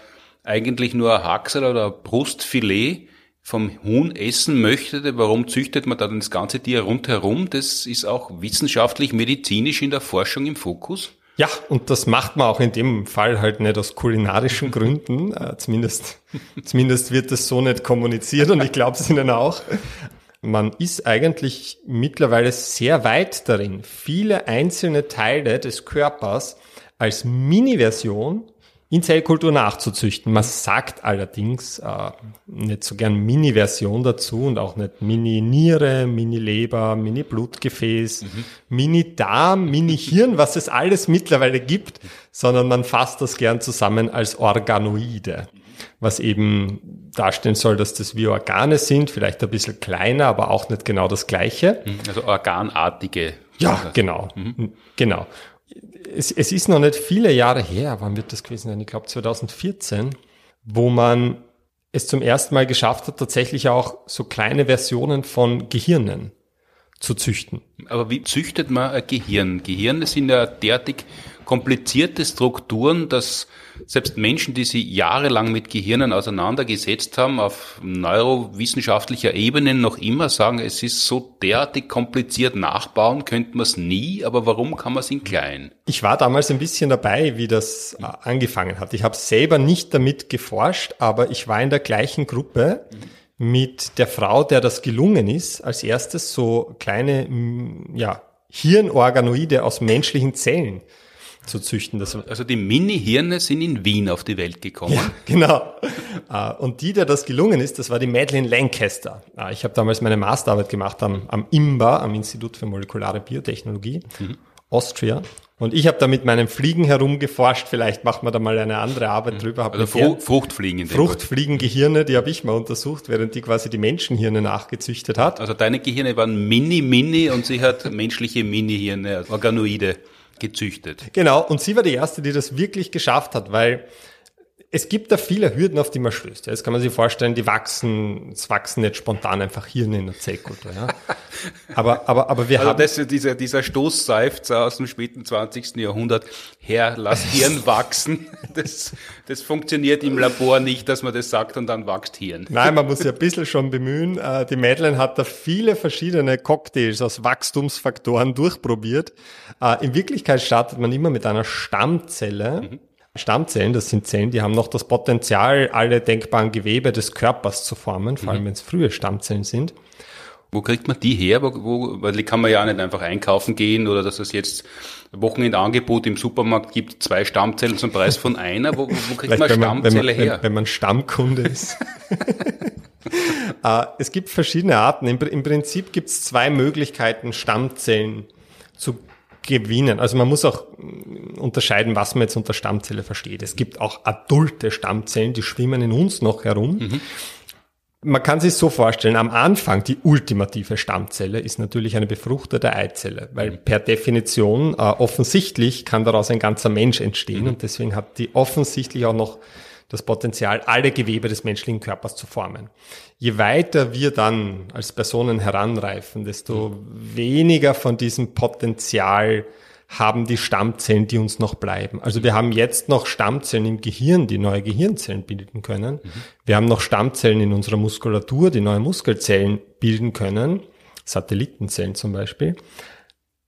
eigentlich nur ein Haxel oder ein Brustfilet vom Huhn essen möchte, warum züchtet man dann das ganze Tier rundherum? Das ist auch wissenschaftlich, medizinisch in der Forschung im Fokus.
Ja, und das macht man auch in dem Fall halt nicht aus kulinarischen Gründen. Äh, zumindest, zumindest wird es so nicht kommuniziert und ich glaube es Ihnen auch. Man ist eigentlich mittlerweile sehr weit darin, viele einzelne Teile des Körpers als Mini-Version in Zellkultur nachzuzüchten. Man sagt allerdings äh, nicht so gern Mini-Version dazu und auch nicht Mini-Niere, Mini-Leber, Mini-Blutgefäß, mhm. Mini-Darm, Mini-Hirn, was es alles mittlerweile gibt, sondern man fasst das gern zusammen als Organoide, was eben darstellen soll, dass das wie Organe sind, vielleicht ein bisschen kleiner, aber auch nicht genau das gleiche.
Mhm. Also organartige.
Ja, genau, mhm. genau es, es ist noch nicht viele Jahre her, wann wird das gewesen sein? Ich glaube 2014, wo man es zum ersten Mal geschafft hat, tatsächlich auch so kleine Versionen von Gehirnen zu züchten.
Aber wie züchtet man ein Gehirn? Gehirne sind ja derartig komplizierte Strukturen, dass selbst Menschen, die sich jahrelang mit Gehirnen auseinandergesetzt haben, auf neurowissenschaftlicher Ebene noch immer sagen, es ist so derartig kompliziert nachbauen, könnte man es nie, aber warum kann man es in klein?
Ich war damals ein bisschen dabei, wie das äh, angefangen hat. Ich habe selber nicht damit geforscht, aber ich war in der gleichen Gruppe. mit der Frau, der das gelungen ist, als erstes so kleine, ja, Hirnorganoide aus menschlichen Zellen zu züchten.
Das also die Mini-Hirne sind in Wien auf die Welt gekommen. Ja,
genau. Äh, und die, der das gelungen ist, das war die Madeleine Lancaster. Äh, ich habe damals meine Masterarbeit gemacht am, am IMBA, am Institut für molekulare Biotechnologie, mhm. Austria. Und ich habe da mit meinem Fliegen herumgeforscht. Vielleicht macht man da mal eine andere Arbeit mhm. drüber. Hab
also Fru Fruchtfliegen. In
Fruchtfliegengehirne, die habe ich mal untersucht, während die quasi die Menschenhirne nachgezüchtet hat.
Also deine Gehirne waren mini, mini und sie hat menschliche Mini-Hirne, Organoide gezüchtet.
Genau, und sie war die Erste, die das wirklich geschafft hat, weil es gibt da viele Hürden, auf die man stößt. Jetzt kann man sich vorstellen, die wachsen, es wachsen nicht spontan einfach Hirne in der Zellkultur. Ja.
Aber, aber, aber wir also haben... Das, dieser, dieser Stoßseufzer aus dem späten 20. Jahrhundert, Herr, lass Hirn wachsen. Das, das funktioniert im Labor nicht, dass man das sagt und dann wächst Hirn.
Nein, man muss sich ein bisschen schon bemühen. Äh, die Madeleine hat da viele verschiedene Cocktails aus Wachstumsfaktoren durchprobiert. Äh, in Wirklichkeit startet man immer mit einer Stammzelle. Mhm Stammzellen, das sind Zellen, die haben noch das Potenzial, alle denkbaren Gewebe des Körpers zu formen, vor allem mhm. wenn es frühe Stammzellen sind.
Wo kriegt man die her? Wo, wo, weil die kann man ja nicht einfach einkaufen gehen oder dass es jetzt Wochenendangebot im Supermarkt gibt, zwei Stammzellen zum Preis von einer. Wo, wo kriegt man Stammzelle
wenn man,
her?
Wenn, wenn man Stammkunde ist. uh, es gibt verschiedene Arten. Im, Im, Prinzip gibt es zwei Möglichkeiten, Stammzellen zu gewinnen. Also man muss auch mm, unterscheiden, was man jetzt unter Stammzelle versteht. Es gibt auch adulte Stammzellen, die schwimmen in uns noch herum. Mhm. Man kann sich so vorstellen, am Anfang die ultimative Stammzelle ist natürlich eine befruchtete Eizelle, weil mhm. per Definition äh, offensichtlich kann daraus ein ganzer Mensch entstehen mhm. und deswegen hat die offensichtlich auch noch das Potenzial, alle Gewebe des menschlichen Körpers zu formen. Je weiter wir dann als Personen heranreifen, desto weniger von diesem Potenzial haben die Stammzellen, die uns noch bleiben. Also wir haben jetzt noch Stammzellen im Gehirn, die neue Gehirnzellen bilden können. Mhm. Wir haben noch Stammzellen in unserer Muskulatur, die neue Muskelzellen bilden können, Satellitenzellen zum Beispiel.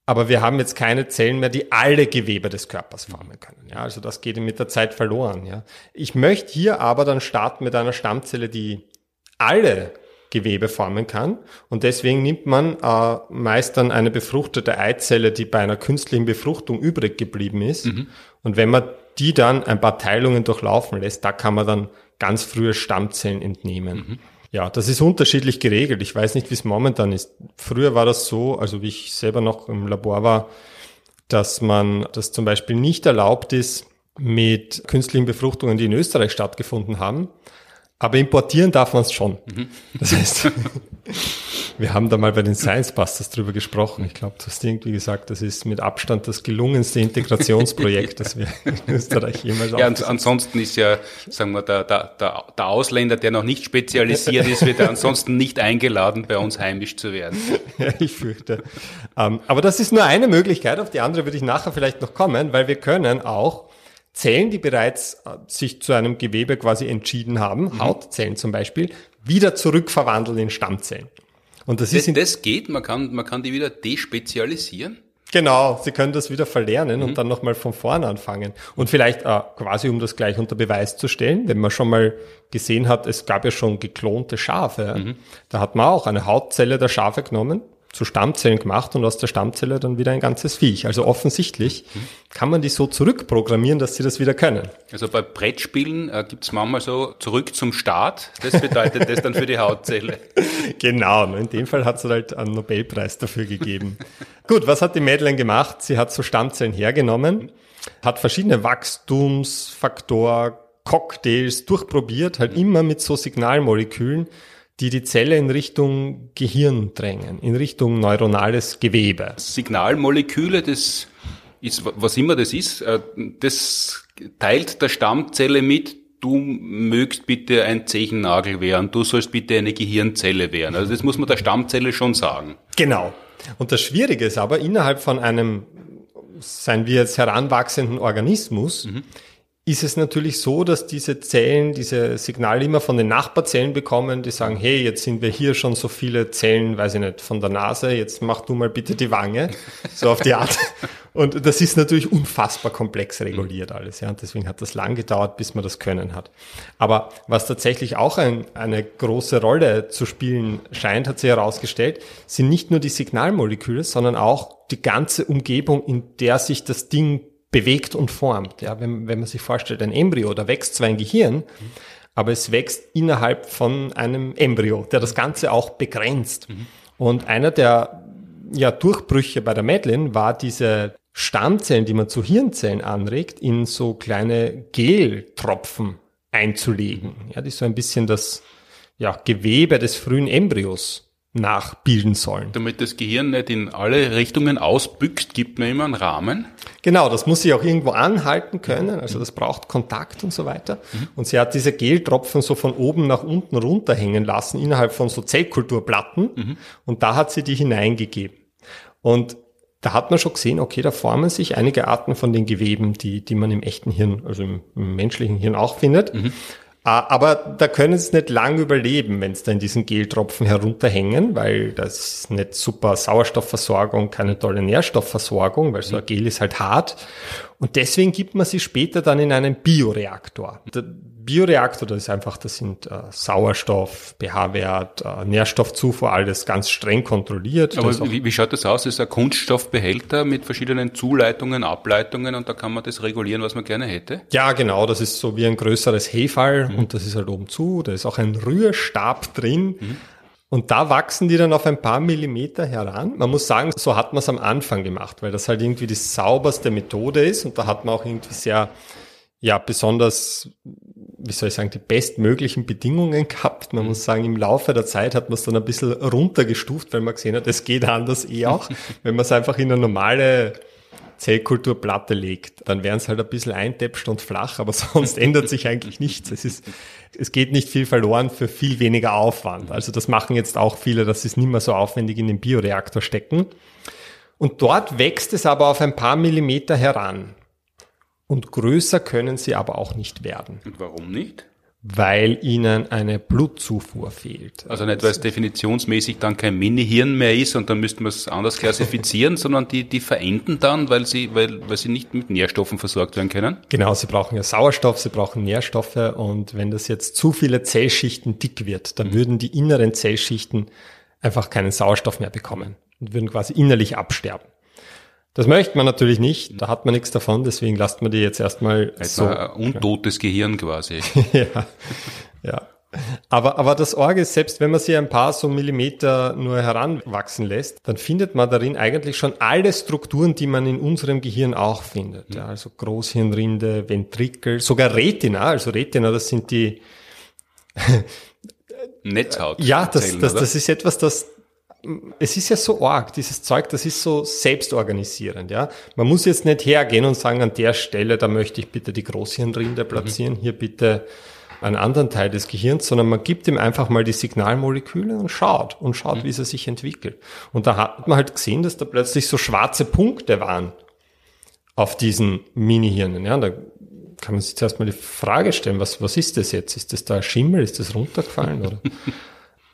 Aber wir haben jetzt keine Zellen mehr, die alle Gewebe des Körpers formen können. Ja, also das geht mit der Zeit verloren. Ja. Ich möchte hier aber dann starten mit einer Stammzelle, die alle Gewebe formen kann. Und deswegen nimmt man äh, meist dann eine befruchtete Eizelle, die bei einer künstlichen Befruchtung übrig geblieben ist. Mhm. Und wenn man die dann ein paar Teilungen durchlaufen lässt, da kann man dann ganz frühe Stammzellen entnehmen. Mhm. Ja, das ist unterschiedlich geregelt. Ich weiß nicht, wie es momentan ist. Früher war das so, also wie ich selber noch im Labor war, dass man das zum Beispiel nicht erlaubt ist mit künstlichen Befruchtungen, die in Österreich stattgefunden haben, aber importieren darf man es schon. Mhm. Das heißt, wir haben da mal bei den Science Busters drüber gesprochen. Ich glaube, du hast irgendwie gesagt, das ist mit Abstand das gelungenste Integrationsprojekt, das wir in Österreich jemals
Ja, und ansonsten ist ja, sagen wir, der, der, der Ausländer, der noch nicht spezialisiert ist, wird ansonsten nicht eingeladen, bei uns heimisch zu werden.
Ja, ich fürchte. Um, ähm, aber das ist nur eine Möglichkeit. Auf die andere würde ich nachher vielleicht noch kommen, weil wir können auch Zellen, die bereits äh, sich zu einem Gewebe quasi entschieden haben, mhm. Hautzellen zum Beispiel, wieder zurückverwandeln in Stammzellen.
Und das, das ist das geht, man kann, man kann die wieder despezialisieren.
Genau, Sie können das wieder verlernen mhm. und dann nochmal von vorn anfangen. Und vielleicht äh, quasi, um das gleich unter Beweis zu stellen, wenn man schon mal gesehen hat, es gab ja schon geklonte Schafe. Mhm. Da hat man auch eine Hautzelle der Schafe genommen, zu Stammzellen gemacht und aus der Stammzelle dann wieder ein ganzes Viech. Also offensichtlich mhm. kann man die so zurückprogrammieren, dass sie das wieder können.
Also bei Brettspielen äh, gibt es manchmal so zurück zum Start. Das bedeutet das dann für die Hautzelle.
Genau, in dem Fall hat es halt einen Nobelpreis dafür gegeben. Gut, was hat die Madeleine gemacht? Sie hat so Stammzellen hergenommen, hat verschiedene Wachstumsfaktor, Cocktails durchprobiert, halt mhm. immer mit so Signalmolekülen die die Zelle in Richtung Gehirn drängen, in Richtung neuronales Gewebe.
Signalmoleküle, das ist, was immer das ist, äh, das teilt der Stammzelle mit, du mögst bitte ein Zechennagel werden, du sollst bitte eine Gehirnzelle werden. Also das muss man der Stammzelle schon sagen.
Genau. Und das Schwierige ist aber, innerhalb von einem, seien wir jetzt heranwachsenden Organismus, mhm ist es natürlich so, dass diese Zellen diese Signale immer von den Nachbarzellen bekommen, die sagen, hey, jetzt sind wir hier schon so viele Zellen, weiß ich nicht, von der Nase, jetzt mach du mal bitte die Wange, so auf die Art. Und das ist natürlich unfassbar komplex reguliert alles, ja, und deswegen hat das lang gedauert, bis man das können hat. Aber was tatsächlich auch ein, eine große Rolle zu spielen scheint, hat sich herausgestellt, sind nicht nur die Signalmoleküle, sondern auch die ganze Umgebung, in der sich das Ding bewegt und formt. Ja, wenn, wenn man sich vorstellt, ein Embryo, da wächst zwar ein Gehirn, mhm. aber es wächst innerhalb von einem Embryo, der das Ganze auch begrenzt. Mhm. Und einer der ja, Durchbrüche bei der Madeleine war diese Stammzellen, die man zu Hirnzellen anregt, in so kleine Geltropfen einzulegen. Ja, die so ein bisschen das ja, Gewebe des frühen Embryos nachbilden sollen.
Damit das Gehirn nicht in alle Richtungen ausbüchst, gibt man immer einen Rahmen.
Genau, das muss sich auch irgendwo anhalten können, also das braucht Kontakt und so weiter. Mhm. Und sie hat diese Geltropfen so von oben nach unten runterhängen lassen, innerhalb von so Zellkulturplatten. Mhm. Und da hat sie die hineingegeben. Und da hat man schon gesehen, okay, da formen sich einige Arten von den Geweben, die, die man im echten Hirn, also im, im menschlichen Hirn auch findet. Mhm. Ah, aber da können sie nicht lang überleben, wenn sie da in diesen Geltropfen herunterhängen, weil das ist nicht super Sauerstoffversorgung, keine tolle Nährstoffversorgung, weil so ein Gel ist halt hart. Und deswegen gibt man sie später dann in einen Bioreaktor. Der Bioreaktor, das ist einfach, das sind äh, Sauerstoff, pH-Wert, äh, Nährstoffzufuhr, alles ganz streng kontrolliert.
Aber wie, wie, schaut das aus? Das ist ein Kunststoffbehälter mit verschiedenen Zuleitungen, Ableitungen und da kann man das regulieren, was man gerne hätte?
Ja, genau. Das ist so wie ein größeres Hefall mhm. und das ist halt oben zu. Da ist auch ein Rührstab drin. Mhm. Und da wachsen die dann auf ein paar Millimeter heran. Man muss sagen, so hat man es am Anfang gemacht, weil das halt irgendwie die sauberste Methode ist und da hat man auch irgendwie sehr, ja, besonders, wie soll ich sagen, die bestmöglichen Bedingungen gehabt. Man muss sagen, im Laufe der Zeit hat man es dann ein bisschen runtergestuft, weil man gesehen hat, es geht anders eh auch, wenn man es einfach in eine normale Zellkulturplatte legt, dann werden es halt ein bisschen eintäpscht und flach, aber sonst ändert sich eigentlich nichts. Es ist, es geht nicht viel verloren für viel weniger Aufwand. Also das machen jetzt auch viele, dass sie es nicht mehr so aufwendig in den Bioreaktor stecken. Und dort wächst es aber auf ein paar Millimeter heran. Und größer können sie aber auch nicht werden.
Und warum nicht?
Weil ihnen eine Blutzufuhr fehlt.
Also nicht, weil es definitionsmäßig dann kein Mini-Hirn mehr ist und dann müssten wir es anders klassifizieren, sondern die, die verenden dann, weil sie, weil, weil sie nicht mit Nährstoffen versorgt werden können?
Genau, sie brauchen ja Sauerstoff, sie brauchen Nährstoffe und wenn das jetzt zu viele Zellschichten dick wird, dann mhm. würden die inneren Zellschichten einfach keinen Sauerstoff mehr bekommen und würden quasi innerlich absterben. Das möchte man natürlich nicht, da hat man nichts davon, deswegen lasst man die jetzt erstmal
Etwa so. Ein untotes Gehirn quasi.
ja, ja. Aber, aber das Orgel, selbst wenn man sie ein paar so Millimeter nur heranwachsen lässt, dann findet man darin eigentlich schon alle Strukturen, die man in unserem Gehirn auch findet. Ja, also Großhirnrinde, Ventrikel, sogar Retina. Also Retina, das sind die
Netzhaut.
Ja, das, das, das ist etwas, das es ist ja so arg, dieses Zeug, das ist so selbstorganisierend, ja. Man muss jetzt nicht hergehen und sagen, an der Stelle, da möchte ich bitte die Großhirnrinde platzieren, mhm. hier bitte einen anderen Teil des Gehirns, sondern man gibt ihm einfach mal die Signalmoleküle und schaut und schaut, mhm. wie sie sich entwickelt. Und da hat man halt gesehen, dass da plötzlich so schwarze Punkte waren auf diesen Mini-Hirnen, ja. Da kann man sich zuerst mal die Frage stellen, was, was ist das jetzt? Ist das da ein Schimmel? Ist das runtergefallen? Oder?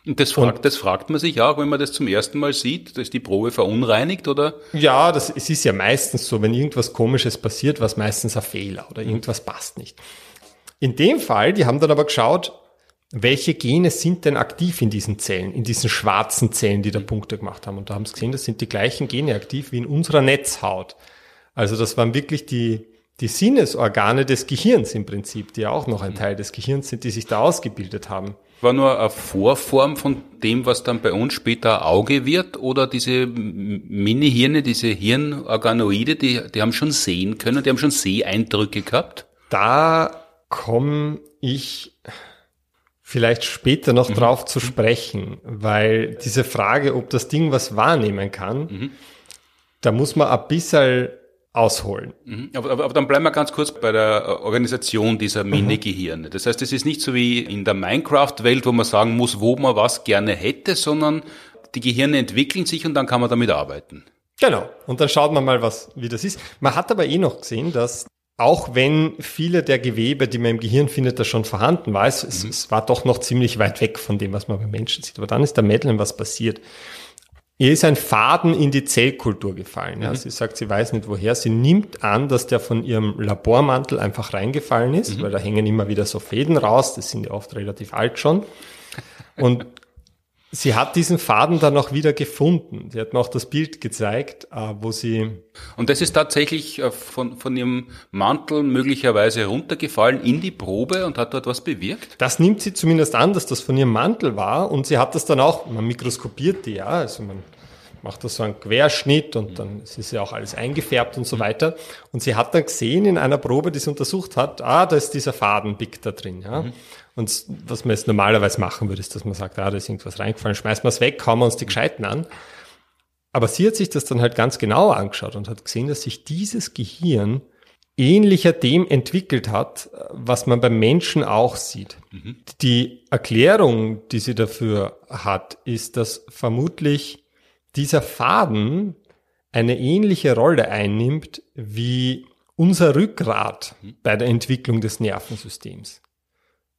Und das fragt, und, das fragt man sich auch, wenn man das zum ersten Mal sieht, ist die Probe verunreinigt oder?
Ja, das, es ist ja meistens so, wenn irgendwas Komisches passiert, was meistens ein Fehler oder irgendwas passt nicht. In dem Fall, die haben dann aber geschaut, welche Gene sind denn aktiv in diesen Zellen, in diesen schwarzen Zellen, die da Punkte gemacht haben. Und da haben sie gesehen, das sind die gleichen Gene aktiv wie in unserer Netzhaut. Also das waren wirklich die, die Sinnesorgane des Gehirns im Prinzip, die ja auch noch ein Teil des Gehirns sind, die sich da ausgebildet haben
war nur eine Vorform von dem, was dann bei uns später Auge wird? Oder diese Mini-Hirne, diese Hirnorganoide, die, die haben schon sehen können, die haben schon Seeeindrücke gehabt?
Da komme ich vielleicht später noch mhm. drauf zu sprechen, weil diese Frage, ob das Ding was wahrnehmen kann, mhm. da muss man ein bisschen ausholen.
Mhm. Aber, aber, aber, dann bleiben wir ganz kurz bei der äh, Organisation dieser mhm. Mini-Gehirne. Das heißt, es ist nicht so wie in der Minecraft-Welt, wo man sagen muss, wo man was gerne hätte, sondern die Gehirne entwickeln sich und dann kann man damit arbeiten.
Genau. Und dann schaut man mal, was, wie das ist. Man hat aber eh noch gesehen, dass auch wenn viele der Gewebe, die man im Gehirn findet, da schon vorhanden war, es, mhm. es war doch noch ziemlich weit weg von dem, was man bei Menschen sieht. Aber dann ist der Madeleine was passiert. Ihr ist ein Faden in die Zellkultur gefallen. Ja. Mhm. Sie sagt, sie weiß nicht woher. Sie nimmt an, dass der von ihrem Labormantel einfach reingefallen ist, mhm. weil da hängen immer wieder so Fäden raus. Das sind ja oft relativ alt schon. Und Sie hat diesen Faden dann auch wieder gefunden. Sie hat mir auch das Bild gezeigt, äh, wo sie.
Und das ist tatsächlich äh, von, von ihrem Mantel möglicherweise runtergefallen in die Probe und hat dort was bewirkt?
Das nimmt sie zumindest an, dass das von ihrem Mantel war und sie hat das dann auch, man mikroskopiert die, ja, also man macht das so einen Querschnitt und dann ist es ja auch alles eingefärbt und so weiter. Und sie hat dann gesehen in einer Probe, die sie untersucht hat, ah, da ist dieser Fadenpick da drin, ja. Mhm. Und was man jetzt normalerweise machen würde, ist, dass man sagt, ah, da ist irgendwas reingefallen, schmeißen wir es weg, hauen wir uns die Gescheiten an. Aber sie hat sich das dann halt ganz genau angeschaut und hat gesehen, dass sich dieses Gehirn ähnlicher dem entwickelt hat, was man beim Menschen auch sieht. Mhm. Die Erklärung, die sie dafür hat, ist, dass vermutlich dieser Faden eine ähnliche Rolle einnimmt wie unser Rückgrat mhm. bei der Entwicklung des Nervensystems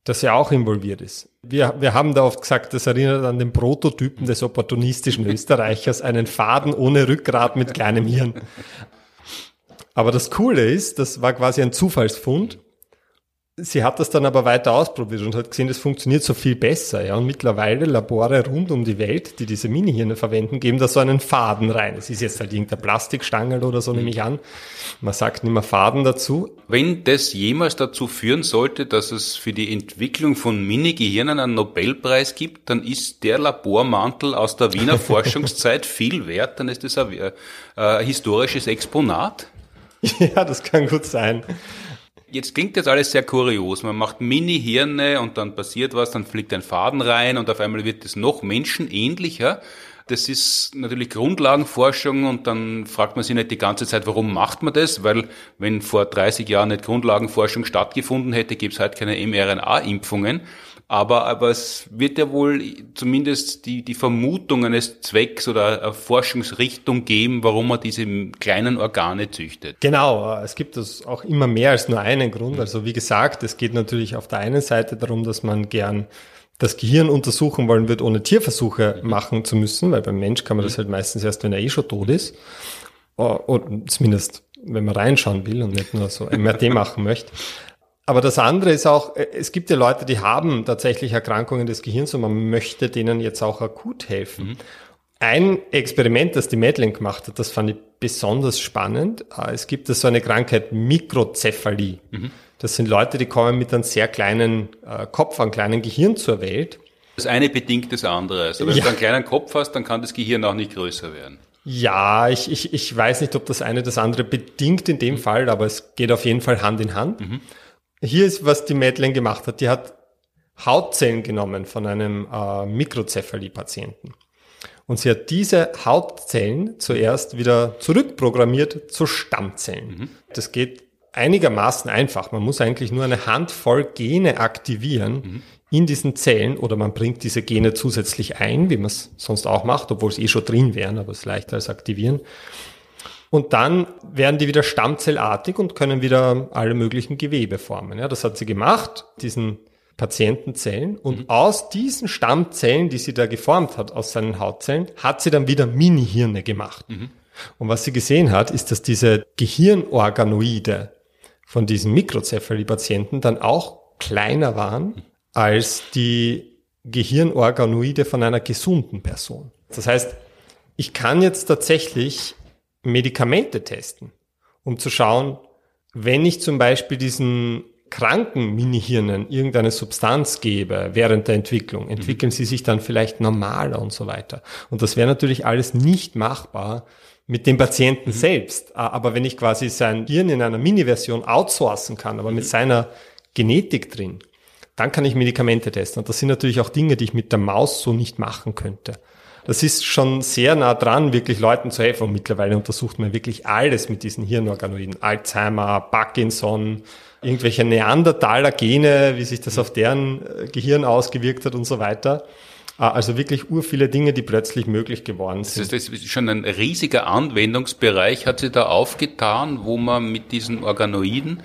das ja auch involviert ist. Wir, wir haben da oft gesagt, das erinnert an den Prototypen des opportunistischen Österreichers, einen Faden ohne Rückgrat mit kleinem Hirn. Aber das Coole ist, das war quasi ein Zufallsfund. Sie hat das dann aber weiter ausprobiert und hat gesehen, das funktioniert so viel besser. Ja. Und mittlerweile Labore rund um die Welt, die diese Mini-Hirne verwenden, geben da so einen Faden rein. Es ist jetzt halt irgendein Plastikstangel oder so, nehme ich an. Man sagt nicht mehr Faden dazu.
Wenn das jemals dazu führen sollte, dass es für die Entwicklung von Mini-Gehirnen einen Nobelpreis gibt, dann ist der Labormantel aus der Wiener Forschungszeit viel wert. Dann ist das ein, äh, ein historisches Exponat.
Ja, das kann gut sein.
Jetzt klingt das alles sehr kurios. Man macht Mini-Hirne und dann passiert was, dann fliegt ein Faden rein und auf einmal wird es noch menschenähnlicher. Das ist natürlich Grundlagenforschung und dann fragt man sich nicht die ganze Zeit, warum macht man das? Weil wenn vor 30 Jahren nicht Grundlagenforschung stattgefunden hätte, gäbe es halt keine mRNA-Impfungen. Aber, aber es wird ja wohl zumindest die, die Vermutung eines Zwecks oder eine Forschungsrichtung geben, warum man diese kleinen Organe züchtet.
Genau, es gibt das auch immer mehr als nur einen Grund. Also wie gesagt, es geht natürlich auf der einen Seite darum, dass man gern das Gehirn untersuchen wollen wird, ohne Tierversuche machen zu müssen, weil beim Mensch kann man das halt meistens erst, wenn er eh schon tot ist. Und zumindest, wenn man reinschauen will und nicht nur so MRT machen möchte. Aber das andere ist auch, äh, es gibt ja Leute, die haben tatsächlich Erkrankungen des Gehirns und man möchte denen jetzt auch akut helfen. Mhm. Ein Experiment, das die Madeleine gemacht hat, das fand ich besonders spannend. Äh, es gibt so eine Krankheit Mikrozephalie. Mhm. Das sind Leute, die kommen mit einem sehr kleinen äh, Kopf, einem kleinen Gehirn zur Welt.
Das eine bedingt das andere. Also wenn ja. du einen kleinen Kopf hast, dann kann das Gehirn auch nicht größer werden.
Ja, ich, ich, ich weiß nicht, ob das eine das andere bedingt in dem mhm. Fall, aber es geht auf jeden Fall Hand in Hand. Mhm. Hier ist, was die Madeleine gemacht hat. Die hat Hautzellen genommen von einem äh, Mikrozephalie-Patienten. Und sie hat diese Hautzellen zuerst wieder zurückprogrammiert zu Stammzellen. Mhm. Das geht einigermaßen einfach. Man muss eigentlich nur eine Handvoll Gene aktivieren mhm. in diesen Zellen oder man bringt diese Gene zusätzlich ein, wie man es sonst auch macht, obwohl es eh schon drin wären, aber es ist leichter als aktivieren. Und dann werden die wieder stammzellartig und können wieder alle möglichen Gewebe formen. Ja, das hat sie gemacht, diesen Patientenzellen. Und mhm. aus diesen Stammzellen, die sie da geformt hat, aus seinen Hautzellen, hat sie dann wieder Mini-Hirne gemacht. Mhm. Und was sie gesehen hat, ist, dass diese Gehirnorganoide von diesen Mikrozephalie-Patienten dann auch kleiner waren als die Gehirnorganoide von einer gesunden Person. Das heißt, ich kann jetzt tatsächlich Medikamente testen, um zu schauen, wenn ich zum Beispiel diesen kranken Minihirnen irgendeine Substanz gebe während der Entwicklung, entwickeln sie sich dann vielleicht normaler und so weiter. Und das wäre natürlich alles nicht machbar mit dem Patienten mhm. selbst. Aber wenn ich quasi sein Hirn in einer Mini-Version outsourcen kann, aber mhm. mit seiner Genetik drin, dann kann ich Medikamente testen. Und das sind natürlich auch Dinge, die ich mit der Maus so nicht machen könnte das ist schon sehr nah dran, wirklich Leuten zu helfen. Und mittlerweile untersucht man wirklich alles mit diesen Hirnorganoiden. Alzheimer, Parkinson, irgendwelche Neandertaler Gene, wie sich das auf deren äh, Gehirn ausgewirkt hat und so weiter. Ah, also wirklich ur viele Dinge, die plötzlich möglich geworden sind.
Das ist schon ein riesiger Anwendungsbereich, hat sich da aufgetan, wo man mit diesen Organoiden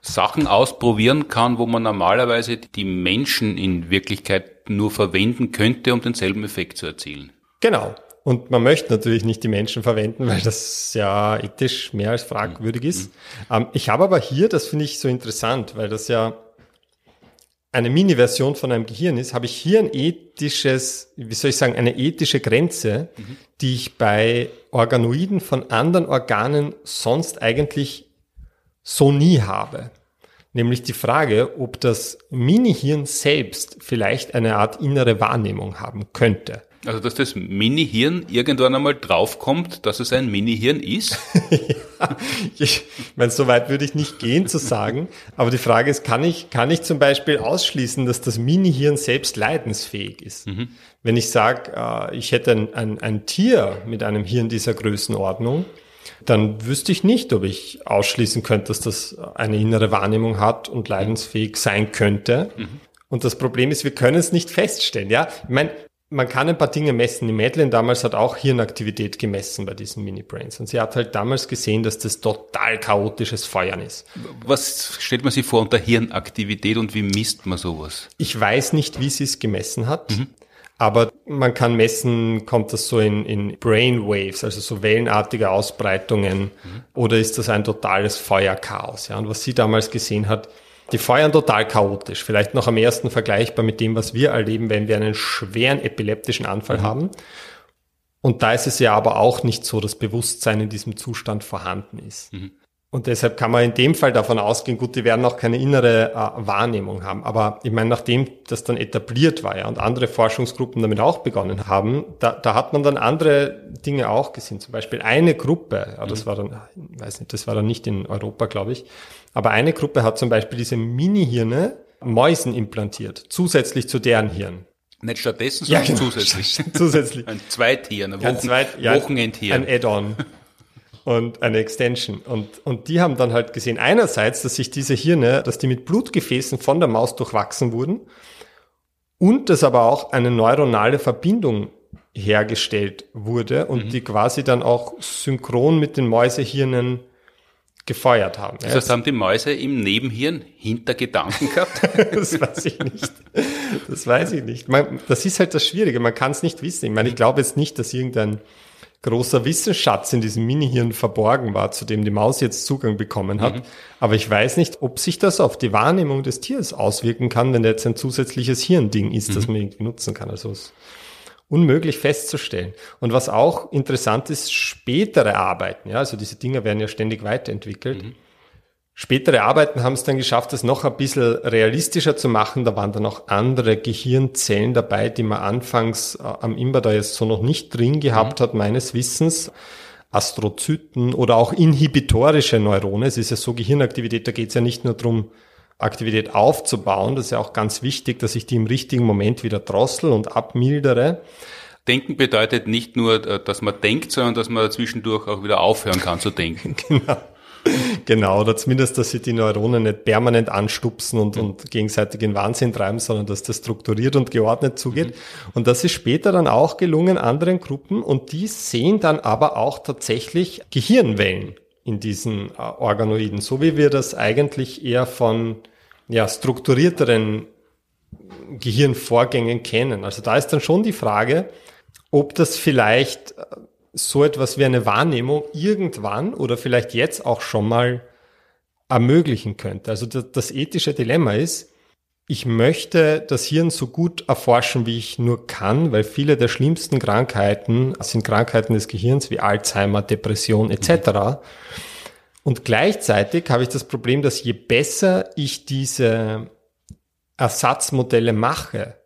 Sachen ausprobieren kann, wo man normalerweise die Menschen in Wirklichkeit nur verwenden könnte, um denselben Effekt zu erzielen.
Genau. Und man möchte natürlich nicht die Menschen verwenden, weil das ja ethisch mehr als fragwürdig ist. Mhm. Ähm, ich habe aber hier, das finde ich so interessant, weil das ja eine Mini-Version von einem Gehirn ist, habe ich hier ein ethisches, wie soll ich sagen, eine ethische Grenze, mhm. die ich bei Organoiden von anderen Organen sonst eigentlich so nie habe. Nämlich die Frage, ob das Mini-Hirn selbst vielleicht eine Art innere Wahrnehmung haben könnte.
Also, dass das Mini-Hirn irgendwann einmal draufkommt, dass es ein Mini-Hirn ist?
ja, ich meine, so weit würde ich nicht gehen zu sagen. Aber die Frage ist, kann ich, kann ich zum Beispiel ausschließen, dass das Mini-Hirn selbst leidensfähig ist? Mhm. Wenn ich sage, äh, ich hätte ein, ein, ein Tier mit einem Hirn dieser Größenordnung, dann wüsste ich nicht, ob ich ausschließen könnte, dass das eine innere Wahrnehmung hat und leidensfähig sein könnte. Mhm. Und das Problem ist, wir können es nicht feststellen. Ja, ich meine, man kann ein paar Dinge messen. Die Madeleine damals hat auch Hirnaktivität gemessen bei diesen Mini-Brains. Und sie hat halt damals gesehen, dass das total chaotisches Feuern ist.
Was stellt man sich vor unter Hirnaktivität und wie misst man sowas?
Ich weiß nicht, wie sie es gemessen hat. Mhm. Aber man kann messen, kommt das so in, in Brainwaves, also so wellenartige Ausbreitungen, mhm. oder ist das ein totales Feuerchaos? Ja, und was sie damals gesehen hat, die feuern total chaotisch. Vielleicht noch am ersten vergleichbar mit dem, was wir erleben, wenn wir einen schweren epileptischen Anfall mhm. haben. Und da ist es ja aber auch nicht so, dass Bewusstsein in diesem Zustand vorhanden ist. Mhm. Und deshalb kann man in dem Fall davon ausgehen, gut, die werden auch keine innere äh, Wahrnehmung haben. Aber ich meine, nachdem das dann etabliert war ja, und andere Forschungsgruppen damit auch begonnen haben, da, da hat man dann andere Dinge auch gesehen. Zum Beispiel eine Gruppe, ja, das mhm. war dann, ich weiß nicht, das war dann nicht in Europa, glaube ich, aber eine Gruppe hat zum Beispiel diese Mini-Hirne Mäusen implantiert, zusätzlich zu deren Hirn.
Nicht stattdessen, sondern ja, genau. zusätzlich.
zusätzlich.
Ein Zweithirn, ein,
Wochen, ein Zweit, ja, Wochenendhirn. Ein Add-on und eine Extension. Und, und die haben dann halt gesehen, einerseits, dass sich diese Hirne, dass die mit Blutgefäßen von der Maus durchwachsen wurden und dass aber auch eine neuronale Verbindung hergestellt wurde und mhm. die quasi dann auch synchron mit den Mäusehirnen gefeuert haben.
Das heißt, haben die Mäuse im Nebenhirn Hintergedanken gehabt?
das weiß ich nicht. Das weiß ich nicht. Man, das ist halt das Schwierige. Man kann es nicht wissen. Ich meine, ich glaube jetzt nicht, dass irgendein großer Wissensschatz in diesem Minihirn verborgen war, zu dem die Maus jetzt Zugang bekommen hat. Mhm. Aber ich weiß nicht, ob sich das auf die Wahrnehmung des Tiers auswirken kann, wenn der jetzt ein zusätzliches Hirnding ist, mhm. das man irgendwie nutzen kann. Also es unmöglich festzustellen. Und was auch interessant ist, spätere Arbeiten, ja, also diese Dinger werden ja ständig weiterentwickelt. Mhm. Spätere Arbeiten haben es dann geschafft, das noch ein bisschen realistischer zu machen. Da waren dann auch andere Gehirnzellen dabei, die man anfangs äh, am Imba da jetzt so noch nicht drin gehabt mhm. hat, meines Wissens. Astrozyten oder auch inhibitorische Neurone. Es ist ja so Gehirnaktivität, da geht es ja nicht nur darum, Aktivität aufzubauen. Das ist ja auch ganz wichtig, dass ich die im richtigen Moment wieder drossel und abmildere.
Denken bedeutet nicht nur, äh, dass man denkt, sondern dass man zwischendurch auch wieder aufhören kann zu denken.
genau. Genau, oder zumindest, dass sie die Neuronen nicht permanent anstupsen und, mhm. und gegenseitig in Wahnsinn treiben, sondern dass das strukturiert und geordnet zugeht. Mhm. Und das ist später dann auch gelungen anderen Gruppen und die sehen dann aber auch tatsächlich Gehirnwellen in diesen äh, Organoiden, so wie wir das eigentlich eher von ja, strukturierteren Gehirnvorgängen kennen. Also da ist dann schon die Frage, ob das vielleicht äh, so etwas wie eine Wahrnehmung irgendwann oder vielleicht jetzt auch schon mal ermöglichen könnte. Also das, das ethische Dilemma ist, ich möchte das Hirn so gut erforschen, wie ich nur kann, weil viele der schlimmsten Krankheiten sind Krankheiten des Gehirns wie Alzheimer, Depression etc. Und gleichzeitig habe ich das Problem, dass je besser ich diese Ersatzmodelle mache,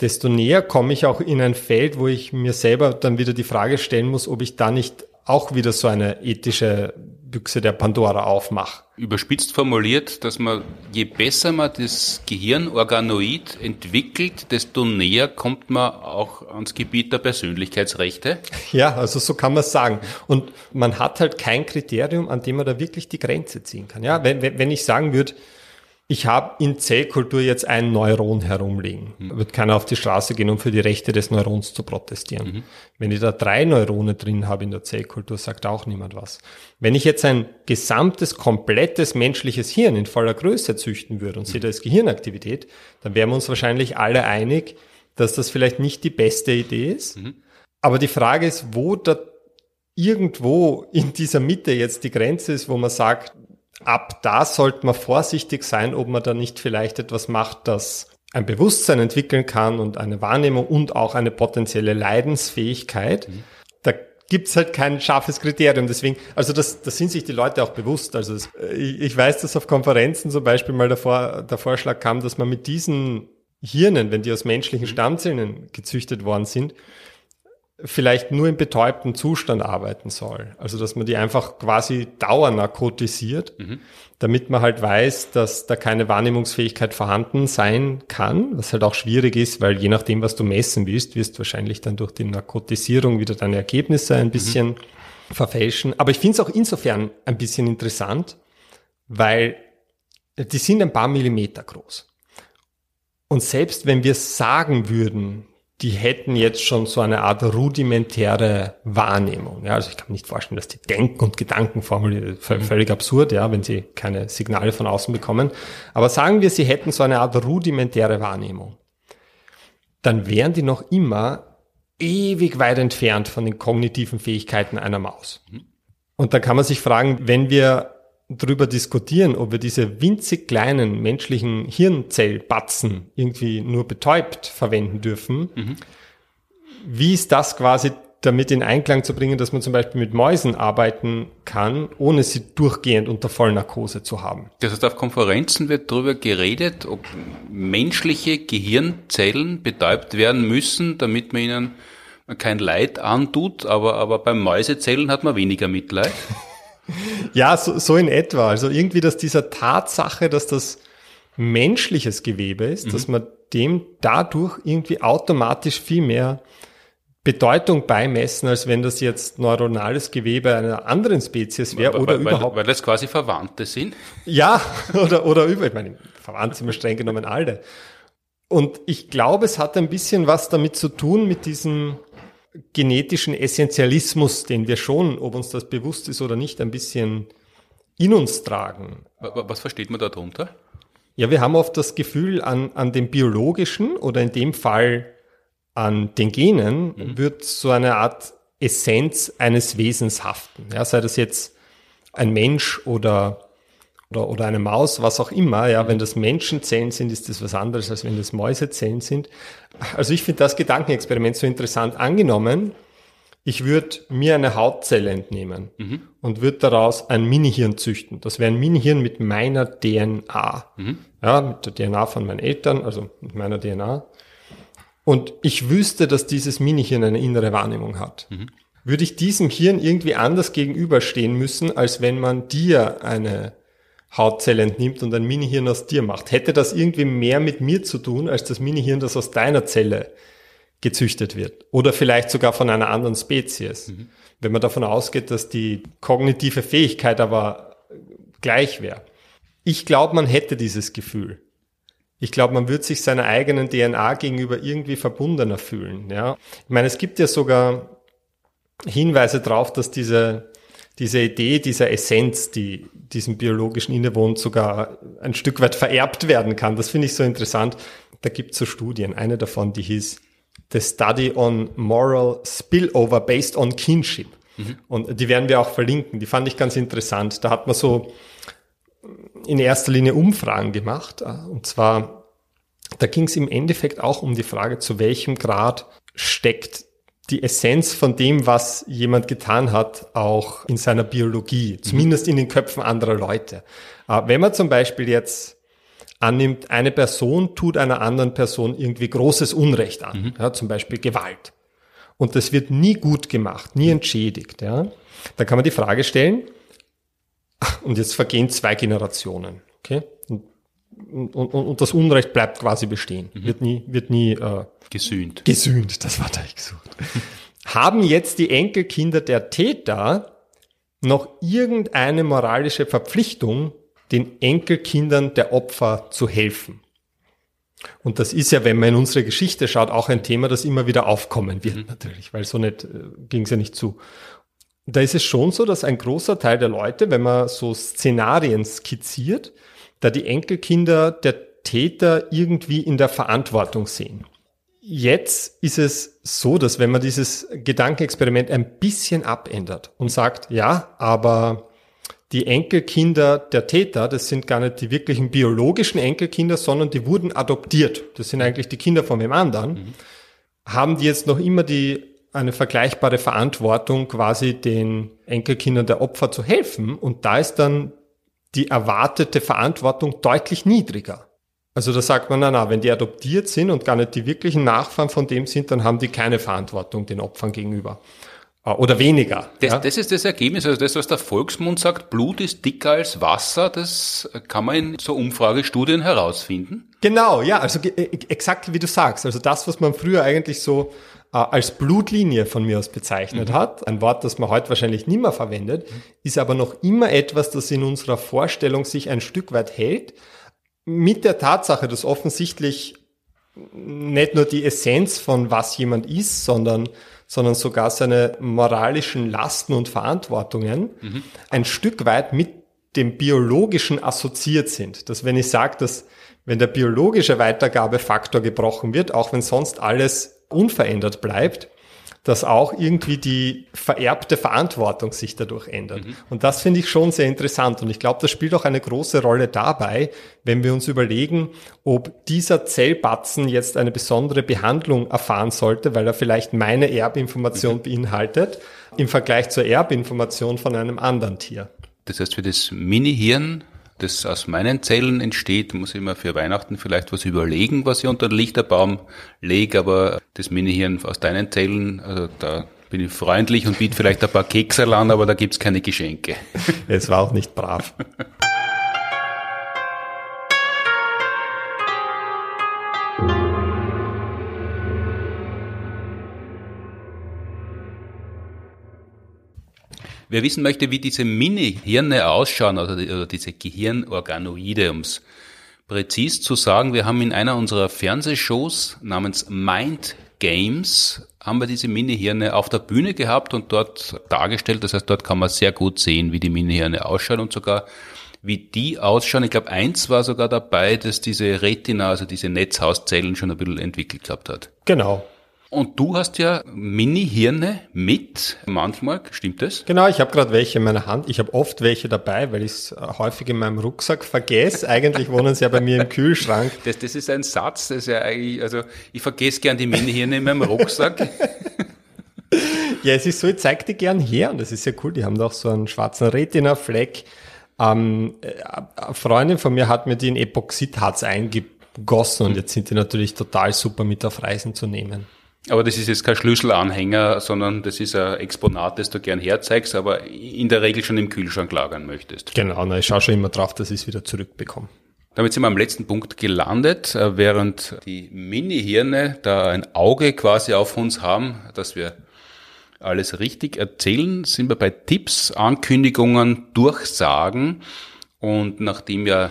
desto näher komme ich auch in ein Feld, wo ich mir selber dann wieder die Frage stellen muss, ob ich da nicht auch wieder so eine ethische Büchse der Pandora aufmache.
Überspitzt formuliert, dass man, je besser man das Gehirnorganoid entwickelt, desto näher kommt man auch ans Gebiet der Persönlichkeitsrechte.
Ja, also so kann man es sagen. Und man hat halt kein Kriterium, an dem man da wirklich die Grenze ziehen kann. Ja, wenn, wenn ich sagen würde, ich habe in Zellkultur jetzt ein Neuron herumliegen. Mhm. Wird keiner auf die Straße gehen, um für die Rechte des Neurons zu protestieren. Mhm. Wenn ich da drei Neurone drin habe in der Zellkultur, sagt auch niemand was. Wenn ich jetzt ein gesamtes, komplettes menschliches Hirn in voller Größe züchten würde und mhm. sehe das Gehirnaktivität, dann wären wir uns wahrscheinlich alle einig, dass das vielleicht nicht die beste Idee ist. Mhm. Aber die Frage ist, wo da irgendwo in dieser Mitte jetzt die Grenze ist, wo man sagt, ab da sollte man vorsichtig sein, ob man da nicht vielleicht etwas macht, das ein Bewusstsein entwickeln kann und eine Wahrnehmung und auch eine potenzielle Leidensfähigkeit. Mhm. Da gibt's halt kein scharfes Kriterium. Deswegen, also das, das sind sich die Leute auch bewusst. Also das, ich, ich weiß, dass auf Konferenzen zum Beispiel mal der, der Vorschlag kam, dass man mit diesen Hirnen, wenn die aus menschlichen mhm. Stammzellen gezüchtet worden sind, vielleicht nur im betäubten Zustand arbeiten soll. Also dass man die einfach quasi dauernarkotisiert, mhm. damit man halt weiß, dass da keine Wahrnehmungsfähigkeit vorhanden sein kann, was halt auch schwierig ist, weil je nachdem, was du messen willst, wirst du wahrscheinlich dann durch die Narkotisierung wieder deine Ergebnisse ein bisschen mhm. verfälschen. Aber ich finde es auch insofern ein bisschen interessant, weil die sind ein paar Millimeter groß. Und selbst wenn wir sagen würden, die hätten jetzt schon so eine Art rudimentäre Wahrnehmung. Ja, also ich kann mir nicht vorstellen, dass die denken und Gedanken formulieren, mhm. völlig absurd, ja, wenn sie keine Signale von außen bekommen. Aber sagen wir, sie hätten so eine Art rudimentäre Wahrnehmung. Dann wären die noch immer ewig weit entfernt von den kognitiven Fähigkeiten einer Maus. Mhm. Und da kann man sich fragen, wenn wir drüber diskutieren, ob wir diese winzig kleinen menschlichen Hirnzellbatzen irgendwie nur betäubt verwenden dürfen. Mhm. Wie ist das quasi damit in Einklang zu bringen, dass man zum Beispiel mit Mäusen arbeiten kann, ohne sie durchgehend unter Vollnarkose zu haben.
Das heißt, auf Konferenzen wird darüber geredet, ob menschliche Gehirnzellen betäubt werden müssen, damit man ihnen kein Leid antut, aber, aber bei Mäusezellen hat man weniger Mitleid.
Ja, so, so in etwa. Also irgendwie, dass dieser Tatsache, dass das menschliches Gewebe ist, mhm. dass man dem dadurch irgendwie automatisch viel mehr Bedeutung beimessen, als wenn das jetzt neuronales Gewebe einer anderen Spezies wäre oder
weil,
überhaupt.
Weil das quasi Verwandte sind?
Ja, oder, oder über, ich meine, verwandt sind wir streng genommen alle. Und ich glaube, es hat ein bisschen was damit zu tun mit diesem genetischen Essentialismus, den wir schon, ob uns das bewusst ist oder nicht, ein bisschen in uns tragen.
Was versteht man darunter?
Ja, wir haben oft das Gefühl, an, an dem biologischen oder in dem Fall an den Genen mhm. wird so eine Art Essenz eines Wesens haften. Ja, sei das jetzt ein Mensch oder, oder, oder eine Maus, was auch immer. Ja, wenn das Menschenzellen sind, ist das was anderes, als wenn das Mäusezellen sind. Also ich finde das Gedankenexperiment so interessant angenommen. Ich würde mir eine Hautzelle entnehmen mhm. und würde daraus ein Minihirn züchten. Das wäre ein Minihirn mit meiner DNA. Mhm. Ja, mit der DNA von meinen Eltern, also mit meiner DNA. Und ich wüsste, dass dieses Minihirn eine innere Wahrnehmung hat. Mhm. Würde ich diesem Hirn irgendwie anders gegenüberstehen müssen, als wenn man dir eine Hautzelle entnimmt und ein Minihirn aus dir macht? Hätte das irgendwie mehr mit mir zu tun, als das Minihirn, das aus deiner Zelle gezüchtet wird. Oder vielleicht sogar von einer anderen Spezies. Mhm. Wenn man davon ausgeht, dass die kognitive Fähigkeit aber gleich wäre. Ich glaube, man hätte dieses Gefühl. Ich glaube, man wird sich seiner eigenen DNA gegenüber irgendwie verbundener fühlen. Ja, ich meine, es gibt ja sogar Hinweise darauf, dass diese diese Idee dieser Essenz, die diesem biologischen innewohnt, sogar ein Stück weit vererbt werden kann. Das finde ich so interessant. Da gibt es so Studien. Eine davon, die hieß The Study on Moral Spillover Based on Kinship. Mhm. Und die werden wir auch verlinken. Die fand ich ganz interessant. Da hat man so in erster Linie Umfragen gemacht. Und zwar, da ging es im Endeffekt auch um die Frage, zu welchem Grad steckt die Essenz von dem, was jemand getan hat, auch in seiner Biologie, mhm. zumindest in den Köpfen anderer Leute. Äh, wenn man zum Beispiel jetzt annimmt, eine Person tut einer anderen Person irgendwie großes Unrecht an, mhm. ja, zum Beispiel Gewalt. Und das wird nie gut gemacht, nie entschädigt. Ja. Dann kann man die Frage stellen, und jetzt vergehen zwei Generationen. Okay? Und, und, und, und das Unrecht bleibt quasi bestehen, mhm. wird nie, wird nie äh,
gesühnt.
Gesühnt, das war da ich gesucht. Haben jetzt die Enkelkinder der Täter noch irgendeine moralische Verpflichtung, den Enkelkindern der Opfer zu helfen. Und das ist ja, wenn man in unsere Geschichte schaut, auch ein Thema, das immer wieder aufkommen wird, mhm. natürlich, weil so nicht äh, ging es ja nicht zu. Da ist es schon so, dass ein großer Teil der Leute, wenn man so Szenarien skizziert, da die Enkelkinder der Täter irgendwie in der Verantwortung sehen. Jetzt ist es so, dass wenn man dieses Gedankenexperiment ein bisschen abändert und sagt, ja, aber die Enkelkinder der Täter, das sind gar nicht die wirklichen biologischen Enkelkinder, sondern die wurden adoptiert. Das sind eigentlich die Kinder von wem anderen. Mhm. Haben die jetzt noch immer die, eine vergleichbare Verantwortung, quasi den Enkelkindern der Opfer zu helfen? Und da ist dann die erwartete Verantwortung deutlich niedriger. Also da sagt man, na, na, wenn die adoptiert sind und gar nicht die wirklichen Nachfahren von dem sind, dann haben die keine Verantwortung den Opfern gegenüber. Ah, oder weniger.
Das, ja? das ist das Ergebnis, also das, was der Volksmund sagt, Blut ist dicker als Wasser, das kann man in so Umfragestudien herausfinden.
Genau, ja, also äh, exakt wie du sagst. Also das, was man früher eigentlich so äh, als Blutlinie von mir aus bezeichnet mhm. hat, ein Wort, das man heute wahrscheinlich nicht mehr verwendet, mhm. ist aber noch immer etwas, das in unserer Vorstellung sich ein Stück weit hält, mit der Tatsache, dass offensichtlich nicht nur die Essenz von was jemand ist, sondern sondern sogar seine moralischen Lasten und Verantwortungen mhm. ein Stück weit mit dem biologischen assoziiert sind. Dass wenn ich sage, dass wenn der biologische Weitergabefaktor gebrochen wird, auch wenn sonst alles unverändert bleibt, dass auch irgendwie die vererbte Verantwortung sich dadurch ändert. Mhm. Und das finde ich schon sehr interessant. Und ich glaube, das spielt auch eine große Rolle dabei, wenn wir uns überlegen, ob dieser Zellbatzen jetzt eine besondere Behandlung erfahren sollte, weil er vielleicht meine Erbinformation mhm. beinhaltet, im Vergleich zur Erbinformation von einem anderen Tier.
Das heißt, für das Mini-Hirn das aus meinen Zellen entsteht, muss ich mir für Weihnachten vielleicht was überlegen, was ich unter den Lichterbaum lege, aber das Mini-Hirn aus deinen Zellen, also da bin ich freundlich und biete vielleicht ein paar Kekse an, aber da gibt's keine Geschenke.
Es war auch nicht brav.
Wer wissen möchte, wie diese Mini-Hirne ausschauen, also, die, diese Gehirnorganoide, ums präzis zu sagen, wir haben in einer unserer Fernsehshows namens Mind Games haben wir diese Mini-Hirne auf der Bühne gehabt und dort dargestellt. Das heißt, dort kann man sehr gut sehen, wie die Mini-Hirne ausschauen und sogar wie die ausschauen. Ich glaube, eins war sogar dabei, dass diese Retina, also diese Netzhauszellen schon ein bisschen entwickelt gehabt hat.
Genau.
Und du hast ja Mini-Hirne mit, manchmal, stimmt das?
Genau, ich habe gerade welche in meiner Hand. Ich habe oft welche dabei, weil ich es äh, häufig in meinem Rucksack vergesse. Eigentlich wohnen sie ja bei mir im Kühlschrank.
Das, das ist ein Satz, das ist ja eigentlich, also ich vergesse gern die Mini-Hirne in meinem Rucksack.
ja, es ist so, ich zeig die gern her und das ist ja cool. Die haben doch so einen schwarzen Retina-Fleck. Ähm, äh, eine Freundin von mir hat mir die in Epoxidharz eingegossen und jetzt sind die natürlich total super mit auf Reisen zu nehmen.
Aber das ist jetzt kein Schlüsselanhänger, sondern das ist ein Exponat, das du gern herzeigst, aber in der Regel schon im Kühlschrank lagern möchtest.
Genau, na, ich schaue schon immer drauf, dass ich es wieder zurückbekomme.
Damit sind wir am letzten Punkt gelandet, äh, während die Mini-Hirne da ein Auge quasi auf uns haben, dass wir alles richtig erzählen, sind wir bei Tipps, Ankündigungen, Durchsagen. Und nachdem ja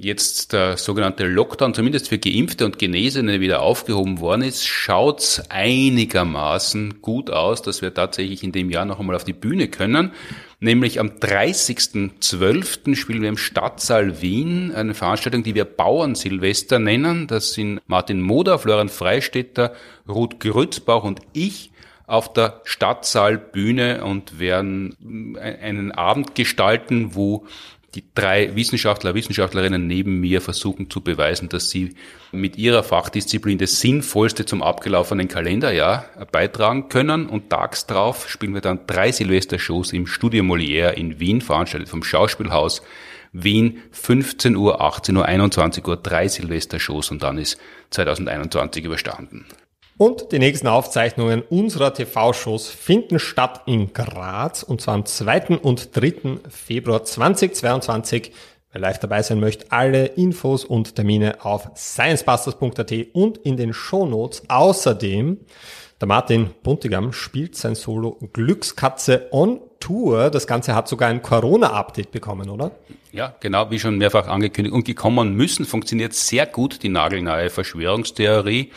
jetzt der sogenannte Lockdown zumindest für Geimpfte und Genesene wieder aufgehoben worden ist, schaut's einigermaßen gut aus, dass wir tatsächlich in dem Jahr noch einmal auf die Bühne können. Nämlich am 30.12. spielen wir im Stadtsaal Wien eine Veranstaltung, die wir Bauernsilvester nennen. Das sind Martin Moder, Florian Freistetter, Ruth Grützbauch und ich auf der Stadtsaalbühne und werden einen Abend gestalten, wo die drei Wissenschaftler, Wissenschaftlerinnen neben mir versuchen zu beweisen, dass sie mit ihrer Fachdisziplin das Sinnvollste zum abgelaufenen Kalenderjahr beitragen können. Und tags drauf spielen wir dann drei Silvestershows im Studio Molière in Wien, veranstaltet vom Schauspielhaus Wien, 15 Uhr, 18 Uhr, 21 Uhr, drei Silvestershows und dann ist 2021 überstanden.
Und die nächsten Aufzeichnungen unserer TV-Shows finden statt in Graz und zwar am 2. und 3. Februar 2022. Wer live dabei sein möchte, alle Infos und Termine auf sciencebusters.at und in den Shownotes. Außerdem, der Martin Buntigam spielt sein Solo Glückskatze on Tour. Das Ganze hat sogar ein Corona-Update bekommen, oder?
Ja, genau, wie schon mehrfach angekündigt und gekommen müssen, funktioniert sehr gut die nagelneue Verschwörungstheorie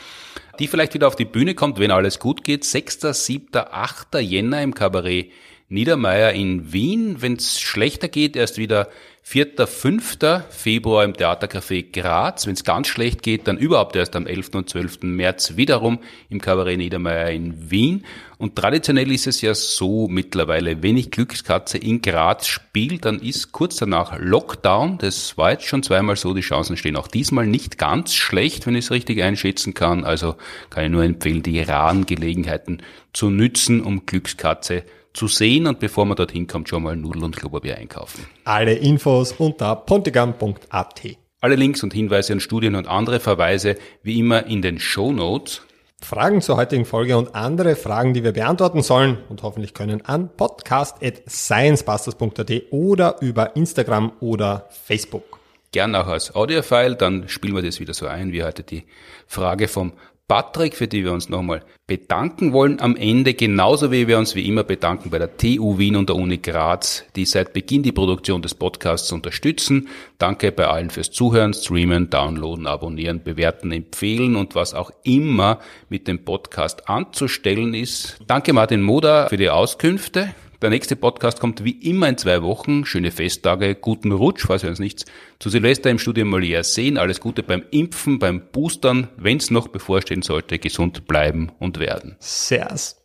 die vielleicht wieder auf die Bühne kommt, wenn alles gut geht. 6., 7., 8. Jänner im Kabarett Niedermeyer in Wien. Wenn es schlechter geht, erst wieder 4., 5. Februar im Theatercafé Graz. Wenn es ganz schlecht geht, dann überhaupt erst am 11. und 12. März wiederum im Kabarett Niedermeyer in Wien. Und traditionell ist es ja so mittlerweile, wenn ich Glückskatze in Graz spiele, dann ist kurz danach Lockdown. Das war jetzt schon zweimal so. Die Chancen stehen auch diesmal nicht ganz schlecht, wenn ich es richtig einschätzen kann. Also kann ich nur empfehlen, die raren Gelegenheiten zu nützen, um Glückskatze zu sehen und bevor man dorthin kommt, schon mal Nudel und Klopapier einkaufen.
Alle Infos unter pontigam.at.
Alle Links und Hinweise an Studien und andere Verweise wie immer in den Show Notes.
Fragen zur heutigen Folge und andere Fragen, die wir beantworten sollen und hoffentlich können an podcast.sciencebusters.at oder über Instagram oder Facebook.
Gern auch als Audiofile, dann spielen wir das wieder so ein, wie heute die Frage vom Patrick, für die wir uns nochmal bedanken wollen am Ende, genauso wie wir uns wie immer bedanken bei der TU Wien und der Uni Graz, die seit Beginn die Produktion des Podcasts unterstützen. Danke bei allen fürs Zuhören, Streamen, Downloaden, Abonnieren, Bewerten, Empfehlen und was auch immer mit dem Podcast anzustellen ist. Danke Martin Moda für die Auskünfte. Der nächste Podcast kommt wie immer in zwei Wochen. Schöne Festtage, guten Rutsch, falls wir uns nicht zu Silvester im Studio Molière sehen. Alles Gute beim Impfen, beim Boostern, wenn es noch bevorstehen sollte, gesund bleiben und werden.
Servus.